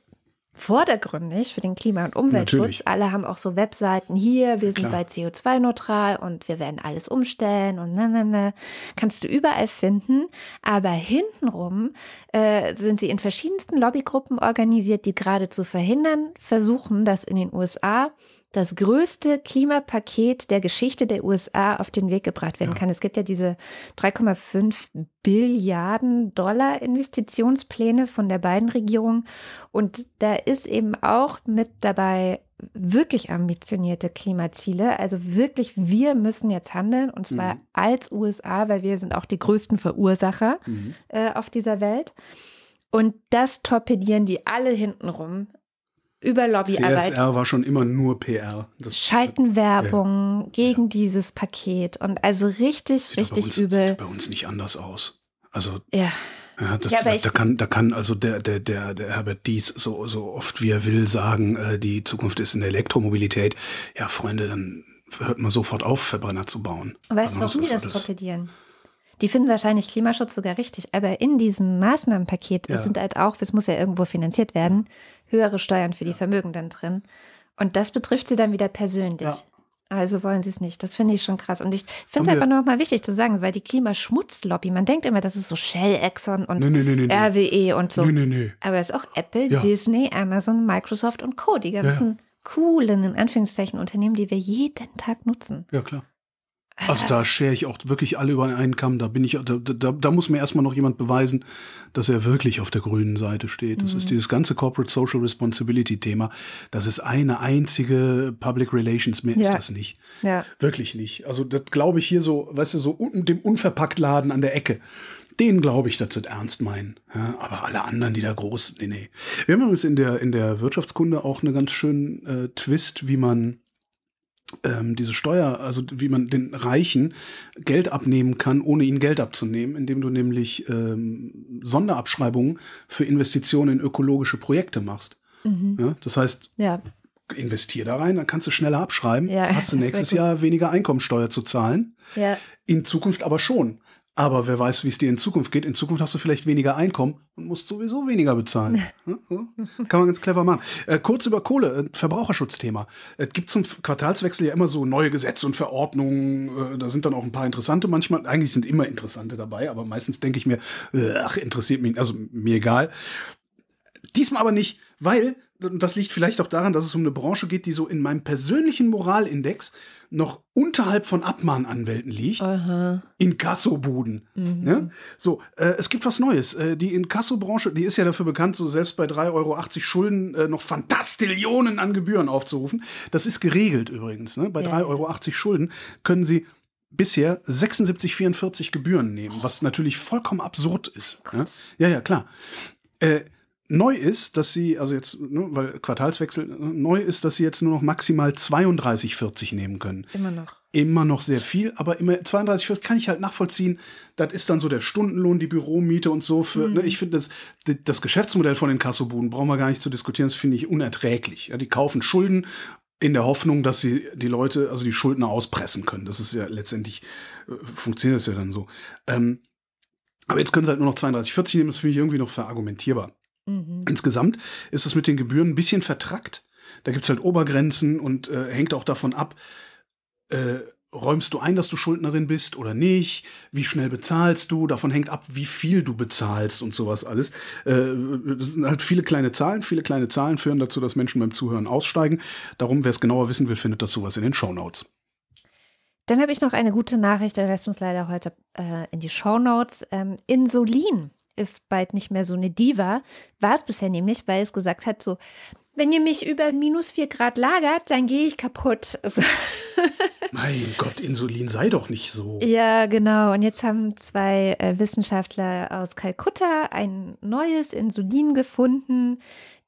vordergründig für den Klima- und Umweltschutz. Natürlich. Alle haben auch so Webseiten hier, wir sind Klar. bei CO2-neutral und wir werden alles umstellen und ne, ne, ne. Kannst du überall finden. Aber hintenrum äh, sind sie in verschiedensten Lobbygruppen organisiert, die gerade zu verhindern versuchen, dass in den USA das größte Klimapaket der Geschichte der USA auf den Weg gebracht werden Ja. kann. Es gibt ja diese 3,5 Billiarden Dollar Investitionspläne von der beiden Regierung und da ist eben auch mit dabei wirklich ambitionierte Klimaziele. Also wirklich, wir müssen jetzt handeln und zwar Mhm. als USA, weil wir sind auch die größten Verursacher äh, auf dieser Welt. Und das torpedieren die alle hintenrum über Lobbyarbeit. CSR war schon immer nur PR. Das Schalten Werbung gegen dieses Paket und also richtig, sieht richtig uns, übel. Sieht bei uns nicht anders aus. Also Ja, Ja, das, Ja, da kann, da kann also der, der, der, der Herbert Dies so, so oft wie er will sagen, äh, die Zukunft ist in der Elektromobilität. Ja, Freunde, dann hört man sofort auf, Verbrenner zu bauen. Weißt du, warum die das torpedieren? Die finden wahrscheinlich Klimaschutz sogar richtig, aber in diesem Maßnahmenpaket ja. sind halt auch, es muss ja irgendwo finanziert werden, höhere Steuern für die Vermögenden drin. Und das betrifft sie dann wieder persönlich. Ja. Also wollen sie es nicht. Das finde ich schon krass. Und ich finde es einfach noch mal wichtig zu sagen, weil die Klimaschmutzlobby, man denkt immer, das ist so Shell, Exxon und nee, nee, nee, RWE und so. Aber es ist auch Apple, ja. Disney, Amazon, Microsoft und Co. Die ganzen ja. coolen, in Anführungszeichen, Unternehmen, die wir jeden Tag nutzen. Ja, klar. Also da schere ich auch wirklich alle über einen Kamm. Da bin ich, da, da, da muss mir erstmal noch jemand beweisen, dass er wirklich auf der grünen Seite steht. Das mhm. ist dieses ganze Corporate Social Responsibility Thema. Das ist eine einzige Public Relations, mehr ja. ist das nicht. Ja. Wirklich nicht. Also das glaube ich hier so, weißt du, so unten dem Unverpacktladen an der Ecke. Den glaube ich, dass sie das ernst meinen. Ja, aber alle anderen, die da groß, nee, nee. Wir haben übrigens in der, in der Wirtschaftskunde auch einen ganz schönen äh, Twist, wie man ähm, diese Steuer, also wie man den Reichen Geld abnehmen kann, ohne ihnen Geld abzunehmen, indem du nämlich ähm, Sonderabschreibungen für Investitionen in ökologische Projekte machst. Mhm. Ja, das heißt, ja. investier da rein, dann kannst du schneller abschreiben, ja, hast du *laughs* nächstes Jahr weniger Einkommensteuer zu zahlen. Ja. In Zukunft aber schon. Aber wer weiß, wie es dir in Zukunft geht. In Zukunft hast du vielleicht weniger Einkommen und musst sowieso weniger bezahlen. *laughs* Kann man ganz clever machen. Äh, kurz über Kohle, äh, Verbraucherschutzthema. Es gibt zum Quartalswechsel ja immer so neue Gesetze und Verordnungen. Äh, da sind dann auch ein paar interessante manchmal. Eigentlich sind immer interessante dabei, aber meistens denke ich mir, äh, ach, interessiert mich, also mir egal. Diesmal aber nicht, weil das liegt vielleicht auch daran, dass es um eine Branche geht, die so in meinem persönlichen Moralindex noch unterhalb von Abmahnanwälten liegt. Aha. Inkassobuden. Mhm. Ne? So, äh, es gibt was Neues. Äh, die Inkassobranche, die ist ja dafür bekannt, so selbst bei 3,80 Euro Schulden äh, noch Fantastillionen an Gebühren aufzurufen. Das ist geregelt übrigens. Ne? Bei ja. 3,80 Euro Schulden können sie bisher 76,44 Gebühren nehmen, was natürlich vollkommen absurd ist. Ne? Ja, ja, klar. Äh, Neu ist, dass sie, also jetzt, ne, weil Quartalswechsel, ne, neu ist, dass sie jetzt nur noch maximal 32,40 nehmen können. Immer noch. Immer noch sehr viel, aber immer 32,40 kann ich halt nachvollziehen. Das ist dann so der Stundenlohn, die Büromiete und so. Für, mhm. ne, ich finde das, das Geschäftsmodell von den Kassobuden brauchen wir gar nicht zu diskutieren. Das finde ich unerträglich. Ja, die kaufen Schulden in der Hoffnung, dass sie die Leute, also die Schuldner auspressen können. Das ist ja letztendlich, äh, funktioniert das ja dann so. Ähm, aber jetzt können sie halt nur noch 32,40 nehmen. Das finde ich irgendwie noch verargumentierbar. Mhm. Insgesamt ist es mit den Gebühren ein bisschen vertrackt. Da gibt es halt Obergrenzen und äh, hängt auch davon ab, äh, räumst du ein, dass du Schuldnerin bist oder nicht? Wie schnell bezahlst du? Davon hängt ab, wie viel du bezahlst und sowas alles. Äh, das sind halt viele kleine Zahlen. Viele kleine Zahlen führen dazu, dass Menschen beim Zuhören aussteigen. Darum, wer es genauer wissen will, findet das sowas in den Show Notes. Dann habe ich noch eine gute Nachricht, der Rest uns leider heute äh, in die Show Notes. Ähm, Insulin ist bald nicht mehr so eine Diva. War es bisher nämlich, weil es gesagt hat, so, wenn ihr mich über minus vier Grad lagert, dann gehe ich kaputt. *laughs* mein Gott, Insulin sei doch nicht so. Ja, genau. Und jetzt haben zwei äh, Wissenschaftler aus Kalkutta ein neues Insulin gefunden,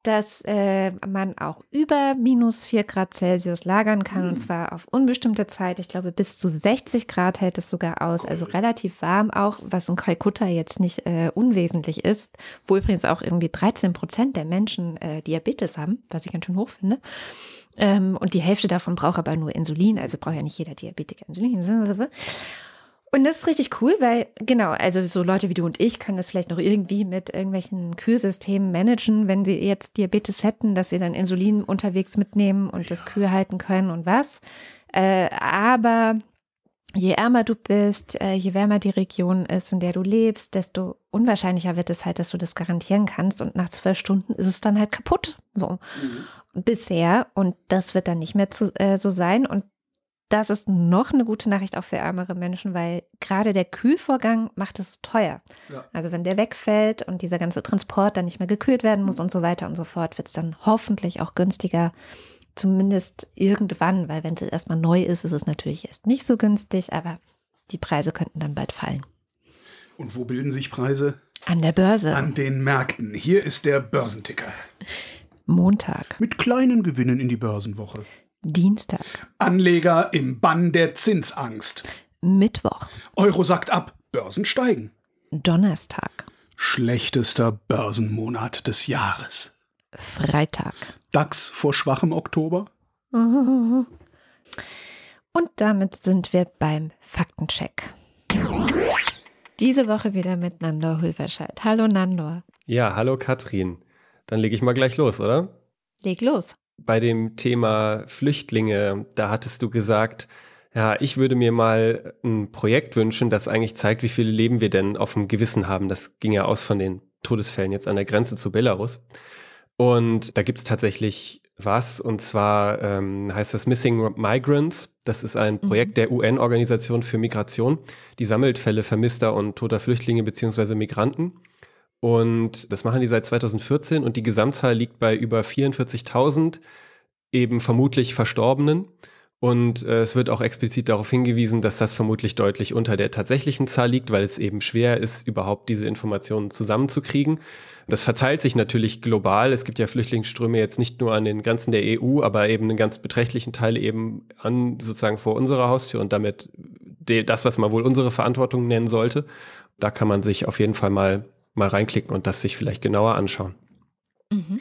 dass äh, man auch über minus 4 Grad Celsius lagern kann mhm. und hm. zwar auf unbestimmte Zeit. Ich glaube, bis zu 60 Grad hält es sogar aus. Also relativ warm auch, was in Kalkutta jetzt nicht äh, unwesentlich ist, wo übrigens auch irgendwie 13 Prozent der Menschen äh, Diabetes haben, was ich ganz schön hoch finde. Ähm, und die Hälfte davon braucht aber nur Insulin, also braucht ja nicht jeder Diabetiker Insulin. Und das ist richtig cool, weil genau, also so Leute wie du und ich können das vielleicht noch irgendwie mit irgendwelchen Kühlsystemen managen, wenn sie jetzt Diabetes hätten, dass sie dann Insulin unterwegs mitnehmen und ja. das Kühl halten können und was. Äh, aber je ärmer du bist, äh, je wärmer die Region ist, in der du lebst, desto unwahrscheinlicher wird es halt, dass du das garantieren kannst. Und nach zwölf Stunden ist es dann halt kaputt. So. Mhm. Bisher. Und das wird dann nicht mehr zu, äh, so sein. Und das ist noch eine gute Nachricht auch für ärmere Menschen, weil gerade der Kühlvorgang macht es teuer. Ja. Also wenn der wegfällt und dieser ganze Transport dann nicht mehr gekühlt werden muss und so weiter und so fort, wird es dann hoffentlich auch günstiger. Zumindest irgendwann, weil wenn es erstmal neu ist, ist es natürlich erst nicht so günstig, aber die Preise könnten dann bald fallen. Und wo bilden sich Preise? An der Börse. An den Märkten. Hier ist der Börsenticker. Montag. Mit kleinen Gewinnen in die Börsenwoche. Dienstag. Anleger im Bann der Zinsangst. Mittwoch. Euro sagt ab, Börsen steigen. Donnerstag. Schlechtester Börsenmonat des Jahres. Freitag. DAX vor schwachem Oktober. *laughs* Und damit sind wir beim Faktencheck. Diese Woche wieder mit Nandor Hulverscheid. Hallo Nandor. Ja, hallo Katrin. Dann lege ich mal gleich los, oder? Leg los. Bei dem Thema Flüchtlinge, da hattest du gesagt, ja, ich würde mir mal ein Projekt wünschen, das eigentlich zeigt, wie viele Leben wir denn auf dem Gewissen haben. Das ging ja aus von den Todesfällen jetzt an der Grenze zu Belarus. Und da gibt es tatsächlich was, und zwar ähm, heißt das Missing Migrants. Das ist ein Projekt mhm. der UN-Organisation für Migration. Die sammelt Fälle vermisster und toter Flüchtlinge beziehungsweise Migranten. Und das machen die seit 2014 und die Gesamtzahl liegt bei über 44.000 eben vermutlich Verstorbenen. Und äh, es wird auch explizit darauf hingewiesen, dass das vermutlich deutlich unter der tatsächlichen Zahl liegt, weil es eben schwer ist, überhaupt diese Informationen zusammenzukriegen. Das verteilt sich natürlich global. Es gibt ja Flüchtlingsströme jetzt nicht nur an den Grenzen der EU, aber eben einen ganz beträchtlichen Teil eben an sozusagen vor unserer Haustür und damit das, was man wohl unsere Verantwortung nennen sollte. Da kann man sich auf jeden Fall mal, mal reinklicken und das sich vielleicht genauer anschauen. Mhm.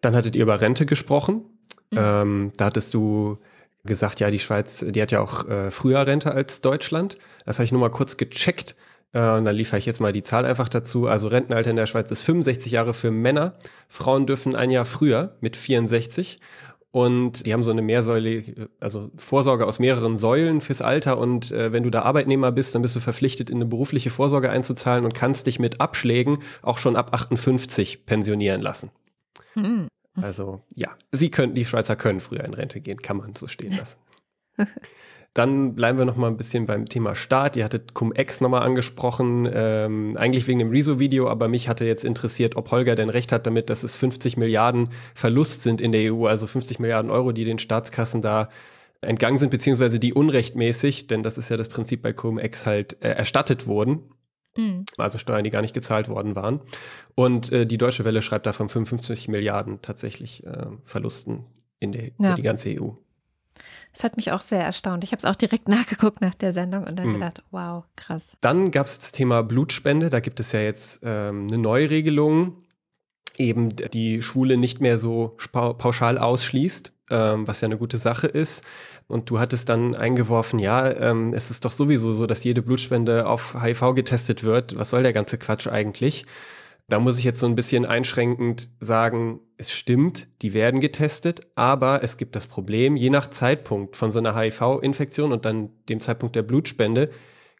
Dann hattet ihr über Rente gesprochen. Mhm. Ähm, da hattest du gesagt, ja, die Schweiz, die hat ja auch äh, früher Rente als Deutschland. Das habe ich nur mal kurz gecheckt. Äh, und dann liefere ich jetzt mal die Zahl einfach dazu. Also Rentenalter in der Schweiz ist 65 Jahre für Männer. Frauen dürfen ein Jahr früher mit 64. Und die haben so eine Mehrsäule, also Vorsorge aus mehreren Säulen fürs Alter. Und äh, wenn du da Arbeitnehmer bist, dann bist du verpflichtet, in eine berufliche Vorsorge einzuzahlen und kannst dich mit Abschlägen auch schon ab 58 pensionieren lassen. Mhm. Also ja, sie können, die Schweizer können früher in Rente gehen, kann man so stehen lassen. *laughs* Dann bleiben wir noch mal ein bisschen beim Thema Staat. Ihr hattet Cum-Ex nochmal angesprochen, ähm, eigentlich wegen dem Rezo-Video, aber mich hatte jetzt interessiert, ob Holger denn recht hat damit, dass es 50 Milliarden Verlust sind in der EU, also 50 Milliarden Euro, die den Staatskassen da entgangen sind, beziehungsweise die unrechtmäßig, denn das ist ja das Prinzip bei Cum-Ex halt äh, erstattet wurden. Mhm. Also Steuern, die gar nicht gezahlt worden waren. Und äh, die Deutsche Welle schreibt da von 55 Milliarden tatsächlich äh, Verlusten in der, ja. die ganze EU. Das hat mich auch sehr erstaunt. Ich habe es auch direkt *laughs* nachgeguckt nach der Sendung und dann mhm. gedacht, wow, krass. Dann gab es das Thema Blutspende. Da gibt es ja jetzt ähm, eine Neuregelung, eben die Schwule nicht mehr so pauschal ausschließt, ähm, was ja eine gute Sache ist. Und du hattest dann eingeworfen, ja, ähm, es ist doch sowieso so, dass jede Blutspende auf HIV getestet wird. Was soll der ganze Quatsch eigentlich? Da muss ich jetzt so ein bisschen einschränkend sagen, es stimmt, die werden getestet, aber es gibt das Problem, je nach Zeitpunkt von so einer HIV-Infektion und dann dem Zeitpunkt der Blutspende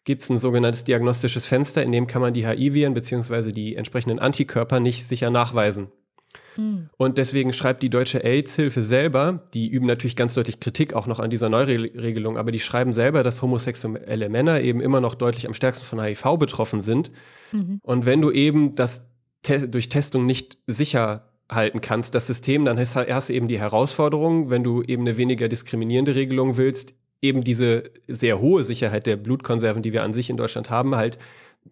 gibt es ein sogenanntes diagnostisches Fenster, in dem kann man die HIV-Viren bzw. die entsprechenden Antikörper nicht sicher nachweisen. Mhm. Und deswegen schreibt die Deutsche AIDS-Hilfe selber, die üben natürlich ganz deutlich Kritik auch noch an dieser Neuregelung, aber die schreiben selber, dass homosexuelle Männer eben immer noch deutlich am stärksten von HIV betroffen sind. Mhm. Und wenn du eben das te durch Testung nicht sicher halten kannst, das System, dann hast, hast du eben die Herausforderung, wenn du eben eine weniger diskriminierende Regelung willst, eben diese sehr hohe Sicherheit der Blutkonserven, die wir an sich in Deutschland haben, halt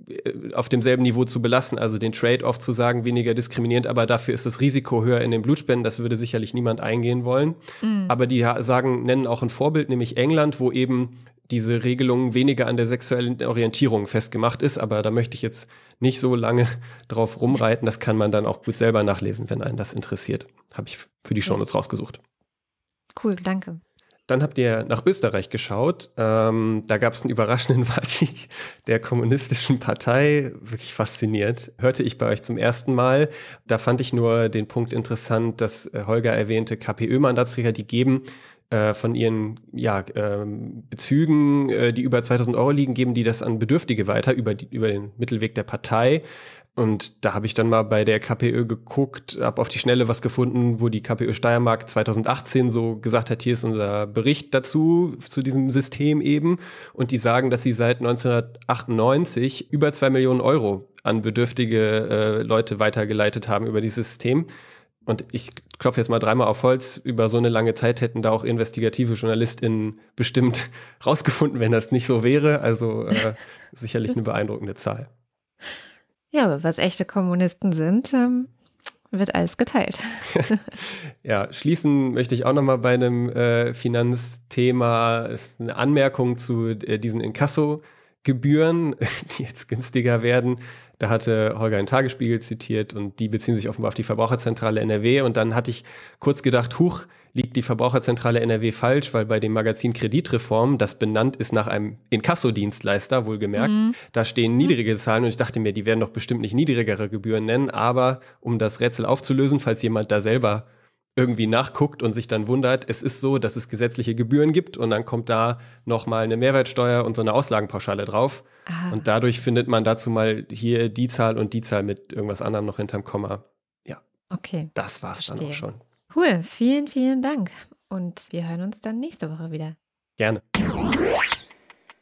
äh, auf demselben Niveau zu belassen, also den Trade-off zu sagen, weniger diskriminierend, aber dafür ist das Risiko höher in den Blutspenden, das würde sicherlich niemand eingehen wollen. Mhm. Aber die sagen, nennen auch ein Vorbild, nämlich England, wo eben diese Regelung weniger an der sexuellen Orientierung festgemacht ist, aber da möchte ich jetzt nicht so lange *laughs* drauf rumreiten, das kann man dann auch gut selber nachlesen, wenn einen das interessiert. Habe ich für die Shownotes rausgesucht. Cool, danke. Dann habt ihr nach Österreich geschaut. Ähm, da gab es einen überraschenden *laughs* Wahlsieg der kommunistischen Partei. Wirklich fasziniert. Hörte ich bei euch zum ersten Mal. Da fand ich nur den Punkt interessant, dass äh, Holger erwähnte KPÖ-Mandatsträger, die geben äh, von ihren ja, äh, Bezügen, äh, die über 2000 Euro liegen, geben die das an Bedürftige weiter über, die, über den Mittelweg der Partei. Und da habe ich dann mal bei der KPÖ geguckt, habe auf die Schnelle was gefunden, wo die KPÖ Steiermark 2018 so gesagt hat, hier ist unser Bericht dazu, zu diesem System eben. Und die sagen, dass sie seit 1998 über zwei Millionen Euro an bedürftige äh, Leute weitergeleitet haben über dieses System. Und ich klopfe jetzt mal dreimal auf Holz, über so eine lange Zeit hätten da auch investigative JournalistInnen bestimmt *laughs* rausgefunden, wenn das nicht so wäre. Also äh, sicherlich eine beeindruckende Zahl. Ja, aber was echte Kommunisten sind, ähm, wird alles geteilt. *laughs* ja, schließen möchte ich auch noch mal bei einem äh, Finanzthema. Ist eine Anmerkung zu äh, diesen Inkasso-Gebühren, *laughs* die jetzt günstiger werden. Da hatte Holger einen Tagesspiegel zitiert und die beziehen sich offenbar auf die Verbraucherzentrale NRW. Und dann hatte ich kurz gedacht, huch, liegt die Verbraucherzentrale NRW falsch, weil bei dem Magazin Kreditreform, das benannt ist nach einem Inkassodienstleister, wohlgemerkt, mhm. da stehen niedrige Zahlen und ich dachte mir, die werden doch bestimmt nicht niedrigere Gebühren nennen, aber um das Rätsel aufzulösen, falls jemand da selber irgendwie nachguckt und sich dann wundert, es ist so, dass es gesetzliche Gebühren gibt und dann kommt da nochmal eine Mehrwertsteuer und so eine Auslagenpauschale drauf. Aha. Und dadurch findet man dazu mal hier die Zahl und die Zahl mit irgendwas anderem noch hinterm Komma. Ja. Okay. Das war's Verstehe. dann auch schon. Cool. Vielen, vielen Dank. Und wir hören uns dann nächste Woche wieder. Gerne.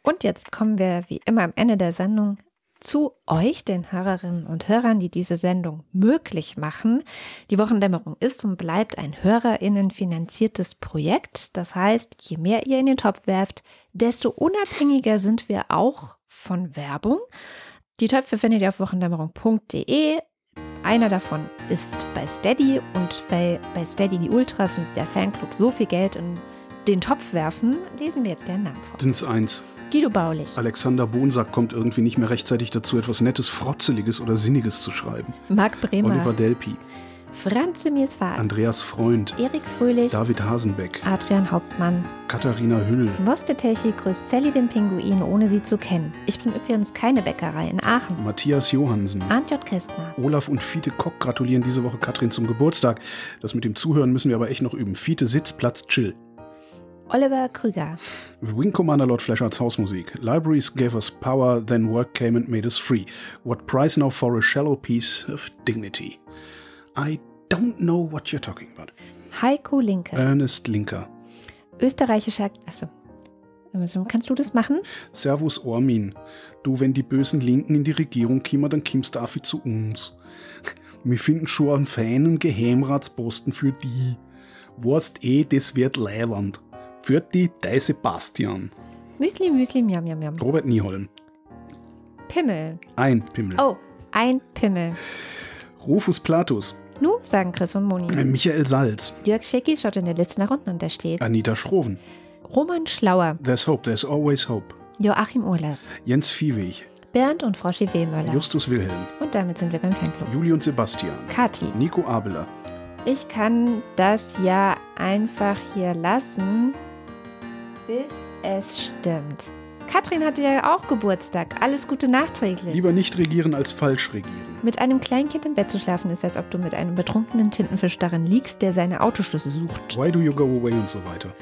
Und jetzt kommen wir wie immer am Ende der Sendung zu euch, den Hörerinnen und Hörern, die diese Sendung möglich machen. Die Wochendämmerung ist und bleibt ein Hörerinnen finanziertes Projekt. Das heißt, je mehr ihr in den Topf werft, desto unabhängiger sind wir auch von Werbung. Die Töpfe findet ihr auf wochendämmerung.de. Einer davon ist bei Steady und weil bei Steady die Ultras und der Fanclub so viel Geld in den Topf werfen, lesen wir jetzt deren Namen vor. Sind's eins. Guido Baulich. Alexander Bonsack kommt irgendwie nicht mehr rechtzeitig dazu, etwas Nettes, Frotzeliges oder Sinniges zu schreiben. Marc Bremer. Oliver Delpi. Franz Miesfahrt. Andreas Freund. Erik Fröhlich. David Hasenbeck. Adrian Hauptmann. Katharina Hüll. Mostetechi grüßt Sally den Pinguin, ohne sie zu kennen. Ich bin übrigens keine Bäckerei in Aachen. Matthias Johansen. Arndt J. Kästner. Olaf und Fiete Kock gratulieren diese Woche Katrin zum Geburtstag. Das mit dem Zuhören müssen wir aber echt noch üben. Fiete Sitz, Platz, Chill. Oliver Krüger. Wing Commander Lord Flashards Hausmusik. Libraries gave us power, then work came and made us free. What price now for a shallow piece of dignity? I don't know what you're talking about. Heiko Linke. Ernest Linker. Österreichischer. Achso. Kannst du das machen? Servus Ormin. Du, wenn die bösen Linken in die Regierung kommen, dann kommst du dafür zu uns. *laughs* Wir finden schon einen feinen Geheimratsposten für die. Wurst eh, das wird Leiwand. Für die dein Sebastian. Müsli, Müsli, miam, miam, miam. Robert Nieholm. Pimmel. Ein Pimmel. Oh, ein Pimmel. Rufus Platus. Nu, sagen Chris und Moni. Äh, Michael Salz. Jörg Schickis schaut in der Liste nach unten und da steht Anita Schroven. Roman Schlauer. There's hope, there's always hope. Joachim Urlas. Jens Viehweg. Bernd und Froschi Wehmöller. Justus Wilhelm. Und damit sind wir beim Fanclub. Juli und Sebastian. Kati. Nico Abeler. Ich kann das ja einfach hier lassen, bis es stimmt. Katrin hatte ja auch Geburtstag. Alles Gute nachträglich. Lieber nicht regieren als falsch regieren. Mit einem Kleinkind im Bett zu schlafen ist, als ob du mit einem betrunkenen Tintenfisch darin liegst, der seine Autoschlüsse sucht. Why do you go away und so weiter.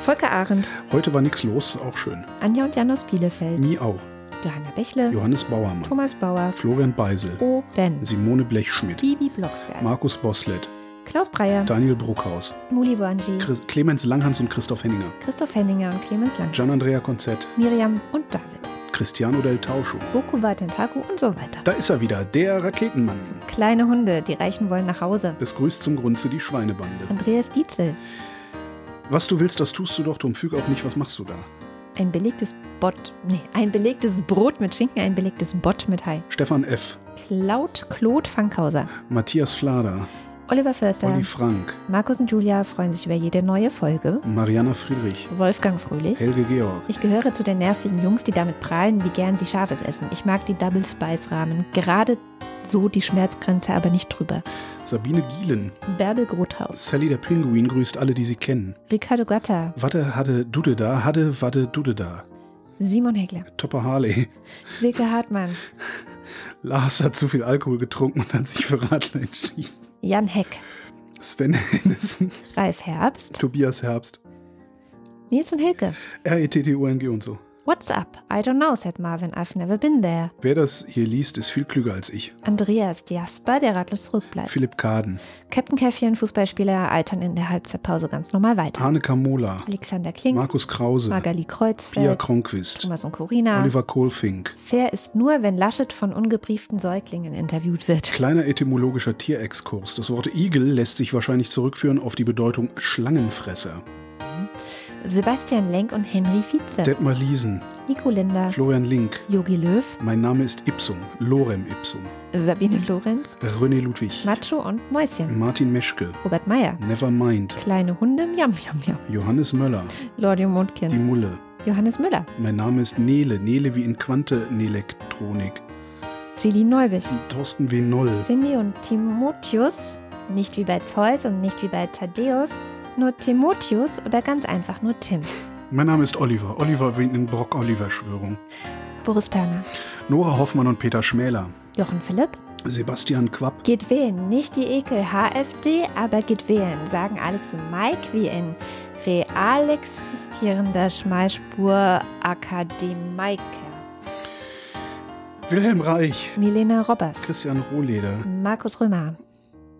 Volker Arendt. Heute war nichts los, auch schön. Anja und Jan aus Bielefeld. Nie auch. Johanna Bächle. Johannes Bauermann. Thomas Bauer. Florian Beisel. O. Ben. Simone Blechschmidt. Bibi Blocksberg. Markus Boslett. Klaus Breyer. Daniel Bruckhaus. Muli. Chris, Clemens Langhans und Christoph Henninger. Christoph Henninger und Clemens Langhans. Gian-Andrea Konzett. Miriam und David. Cristiano del Tauscho. Boku Watentaku und so weiter. Da ist er wieder, der Raketenmann. Kleine Hunde, die Reichen wollen nach Hause. Es grüßt zum Grunze die Schweinebande. Andreas Dietzel. Was du willst, das tust du doch, drum füg auch nicht, was machst du da? Ein belegtes Bot, nee, ein belegtes Brot mit Schinken, ein belegtes Bot mit Hai. Stefan F. Klaut Claude Fankhauser. Matthias Flader. Oliver Förster. Olli Frank. Markus und Julia freuen sich über jede neue Folge. Mariana Friedrich. Wolfgang Fröhlich. Helge Georg. Ich gehöre zu den nervigen Jungs, die damit prahlen, wie gern sie Scharfes essen. Ich mag die Double Spice Rahmen. Gerade so die Schmerzgrenze, aber nicht drüber. Sabine Gielen. Bärbel Grothaus. Sally der Pinguin grüßt alle, die sie kennen. Ricardo Gatta. Warte, hatte Dude da, hatte, warte, Dude da. Simon Heckler. Topper Harley. Silke Hartmann. *laughs* Lars hat zu viel Alkohol getrunken und hat sich für Radler entschieden. Jan Heck. Sven Hennissen. Ralf Herbst. Tobias Herbst. Nils und Hilke. R-E-T-T-U-N-G und so. What's up? I don't know, said Marvin. I've never been there. Wer das hier liest, ist viel klüger als ich. Andreas Jasper, der ratlos zurückbleibt. Philipp Kaden. Captain Käffchen, Fußballspieler, altern in der Halbzeitpause ganz normal weiter. Arne Kamola. Alexander Kling. Markus Krause. Magali Kreuzfeld. Pia Kronquist. Thomas und Corina. Oliver Kohlfink. Fair ist nur, wenn Laschet von ungebrieften Säuglingen interviewt wird. Kleiner etymologischer Tierexkurs. Das Wort Igel lässt sich wahrscheinlich zurückführen auf die Bedeutung Schlangenfresser. Sebastian Lenk und Henry Vize. Detmar Liesen. Nico Linder. Florian Link. Yogi Löw. Mein Name ist Ipsum. Lorem Ipsum. Sabine Lorenz. René Ludwig. Macho und Mäuschen. Martin Meschke. Robert Meyer. Nevermind. Kleine Hunde. Jam, jam, jam. Johannes Möller. Lordio Die Mondkind. Mulle. Johannes Müller. Mein Name ist Nele. Nele wie in Quante-Nelektronik. Celine Neubich. Thorsten W. Noll. Cindy und Timotheus. Nicht wie bei Zeus und nicht wie bei Thaddeus, nur Timotheus oder ganz einfach nur Tim? Mein Name ist Oliver. Oliver wie in Brock-Oliver-Schwörung. Boris Perner. Nora Hoffmann und Peter Schmäler. Jochen Philipp. Sebastian Quapp. Geht wählen, nicht die Ekel HFD, aber geht wählen, sagen Alex und Mike wie in real existierender Schmalspur Akademiker. Wilhelm Reich. Milena Robbers. Christian Rohleder. Markus Römer.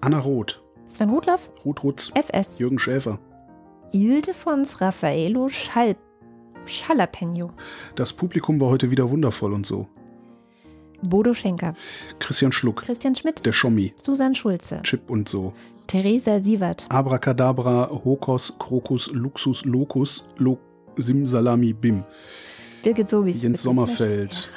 Anna Roth. Sven Rudloff. Ruth Rutz. FS. Jürgen Schäfer. Ildefons Raffaello Schall Schalapeno. Das Publikum war heute wieder wundervoll und so. Bodo Schenker. Christian Schluck. Christian Schmidt. Der Schommi. Susan Schulze. Chip und so. Theresa Sievert. Abracadabra, Hokos, Krokus, Luxus, Locus, Lo Simsalami, Bim. Birgit Sobis. Jens Sommerfeld.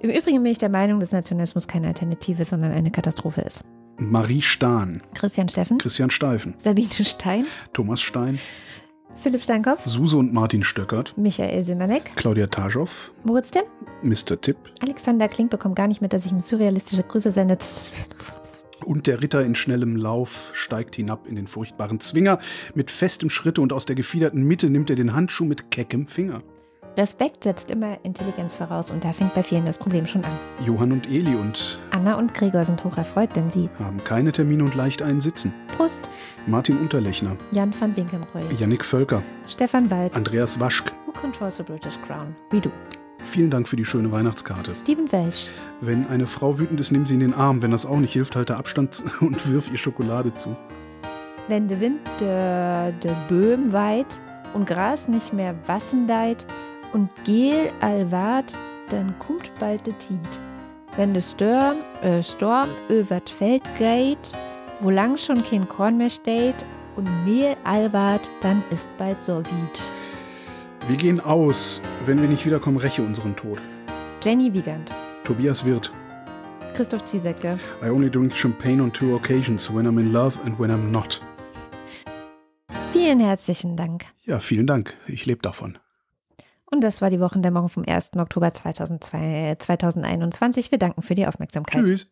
Im Übrigen bin ich der Meinung, dass Nationalismus keine Alternative, sondern eine Katastrophe ist. Marie Stahn. Christian Steffen. Christian Steifen. Sabine Stein. Thomas Stein. Philipp Steinkopf. Suse und Martin Stöckert. Michael Sümanek. Claudia Taschow. Moritz Timm. Mr. Tipp. Alexander Klink bekommt gar nicht mit, dass ich ihm surrealistische Grüße sende. Und der Ritter in schnellem Lauf steigt hinab in den furchtbaren Zwinger. Mit festem Schritte und aus der gefiederten Mitte nimmt er den Handschuh mit keckem Finger. Respekt setzt immer Intelligenz voraus und da fängt bei vielen das Problem schon an. Johann und Eli und Anna und Gregor sind hoch erfreut, denn sie haben keine Termine und leicht einen Sitzen. Prost. Martin Unterlechner. Jan van Winkenroy. Yannick Völker. Stefan Wald. Andreas Waschk. Who controls the British Crown? We do. Vielen Dank für die schöne Weihnachtskarte. Steven Welch. Wenn eine Frau wütend ist, nimm sie in den Arm. Wenn das auch nicht hilft, halte Abstand *laughs* und wirf ihr Schokolade zu. Wenn der Wind de, de Böhm weit und Gras nicht mehr wassen deit und Gel allwart, dann kommt bald der Tiet. Wenn der Sturm, äh, Storm übert Feld geht, wo lang schon kein Korn mehr steht und Mehl allwart, dann ist bald so wied. Wir gehen aus. Wenn wir nicht wiederkommen, räche unseren Tod. Jenny Wiegand. Tobias Wirth. Christoph Ziesecke. I only drink champagne on two occasions, when I'm in love and when I'm not. Vielen herzlichen Dank. Ja, vielen Dank. Ich lebe davon. Und das war die Wochendämmerung vom 1. Oktober 2002, 2021. Wir danken für die Aufmerksamkeit. Tschüss.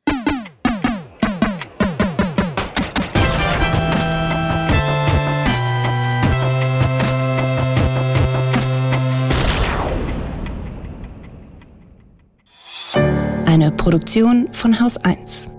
Eine Produktion von Haus 1.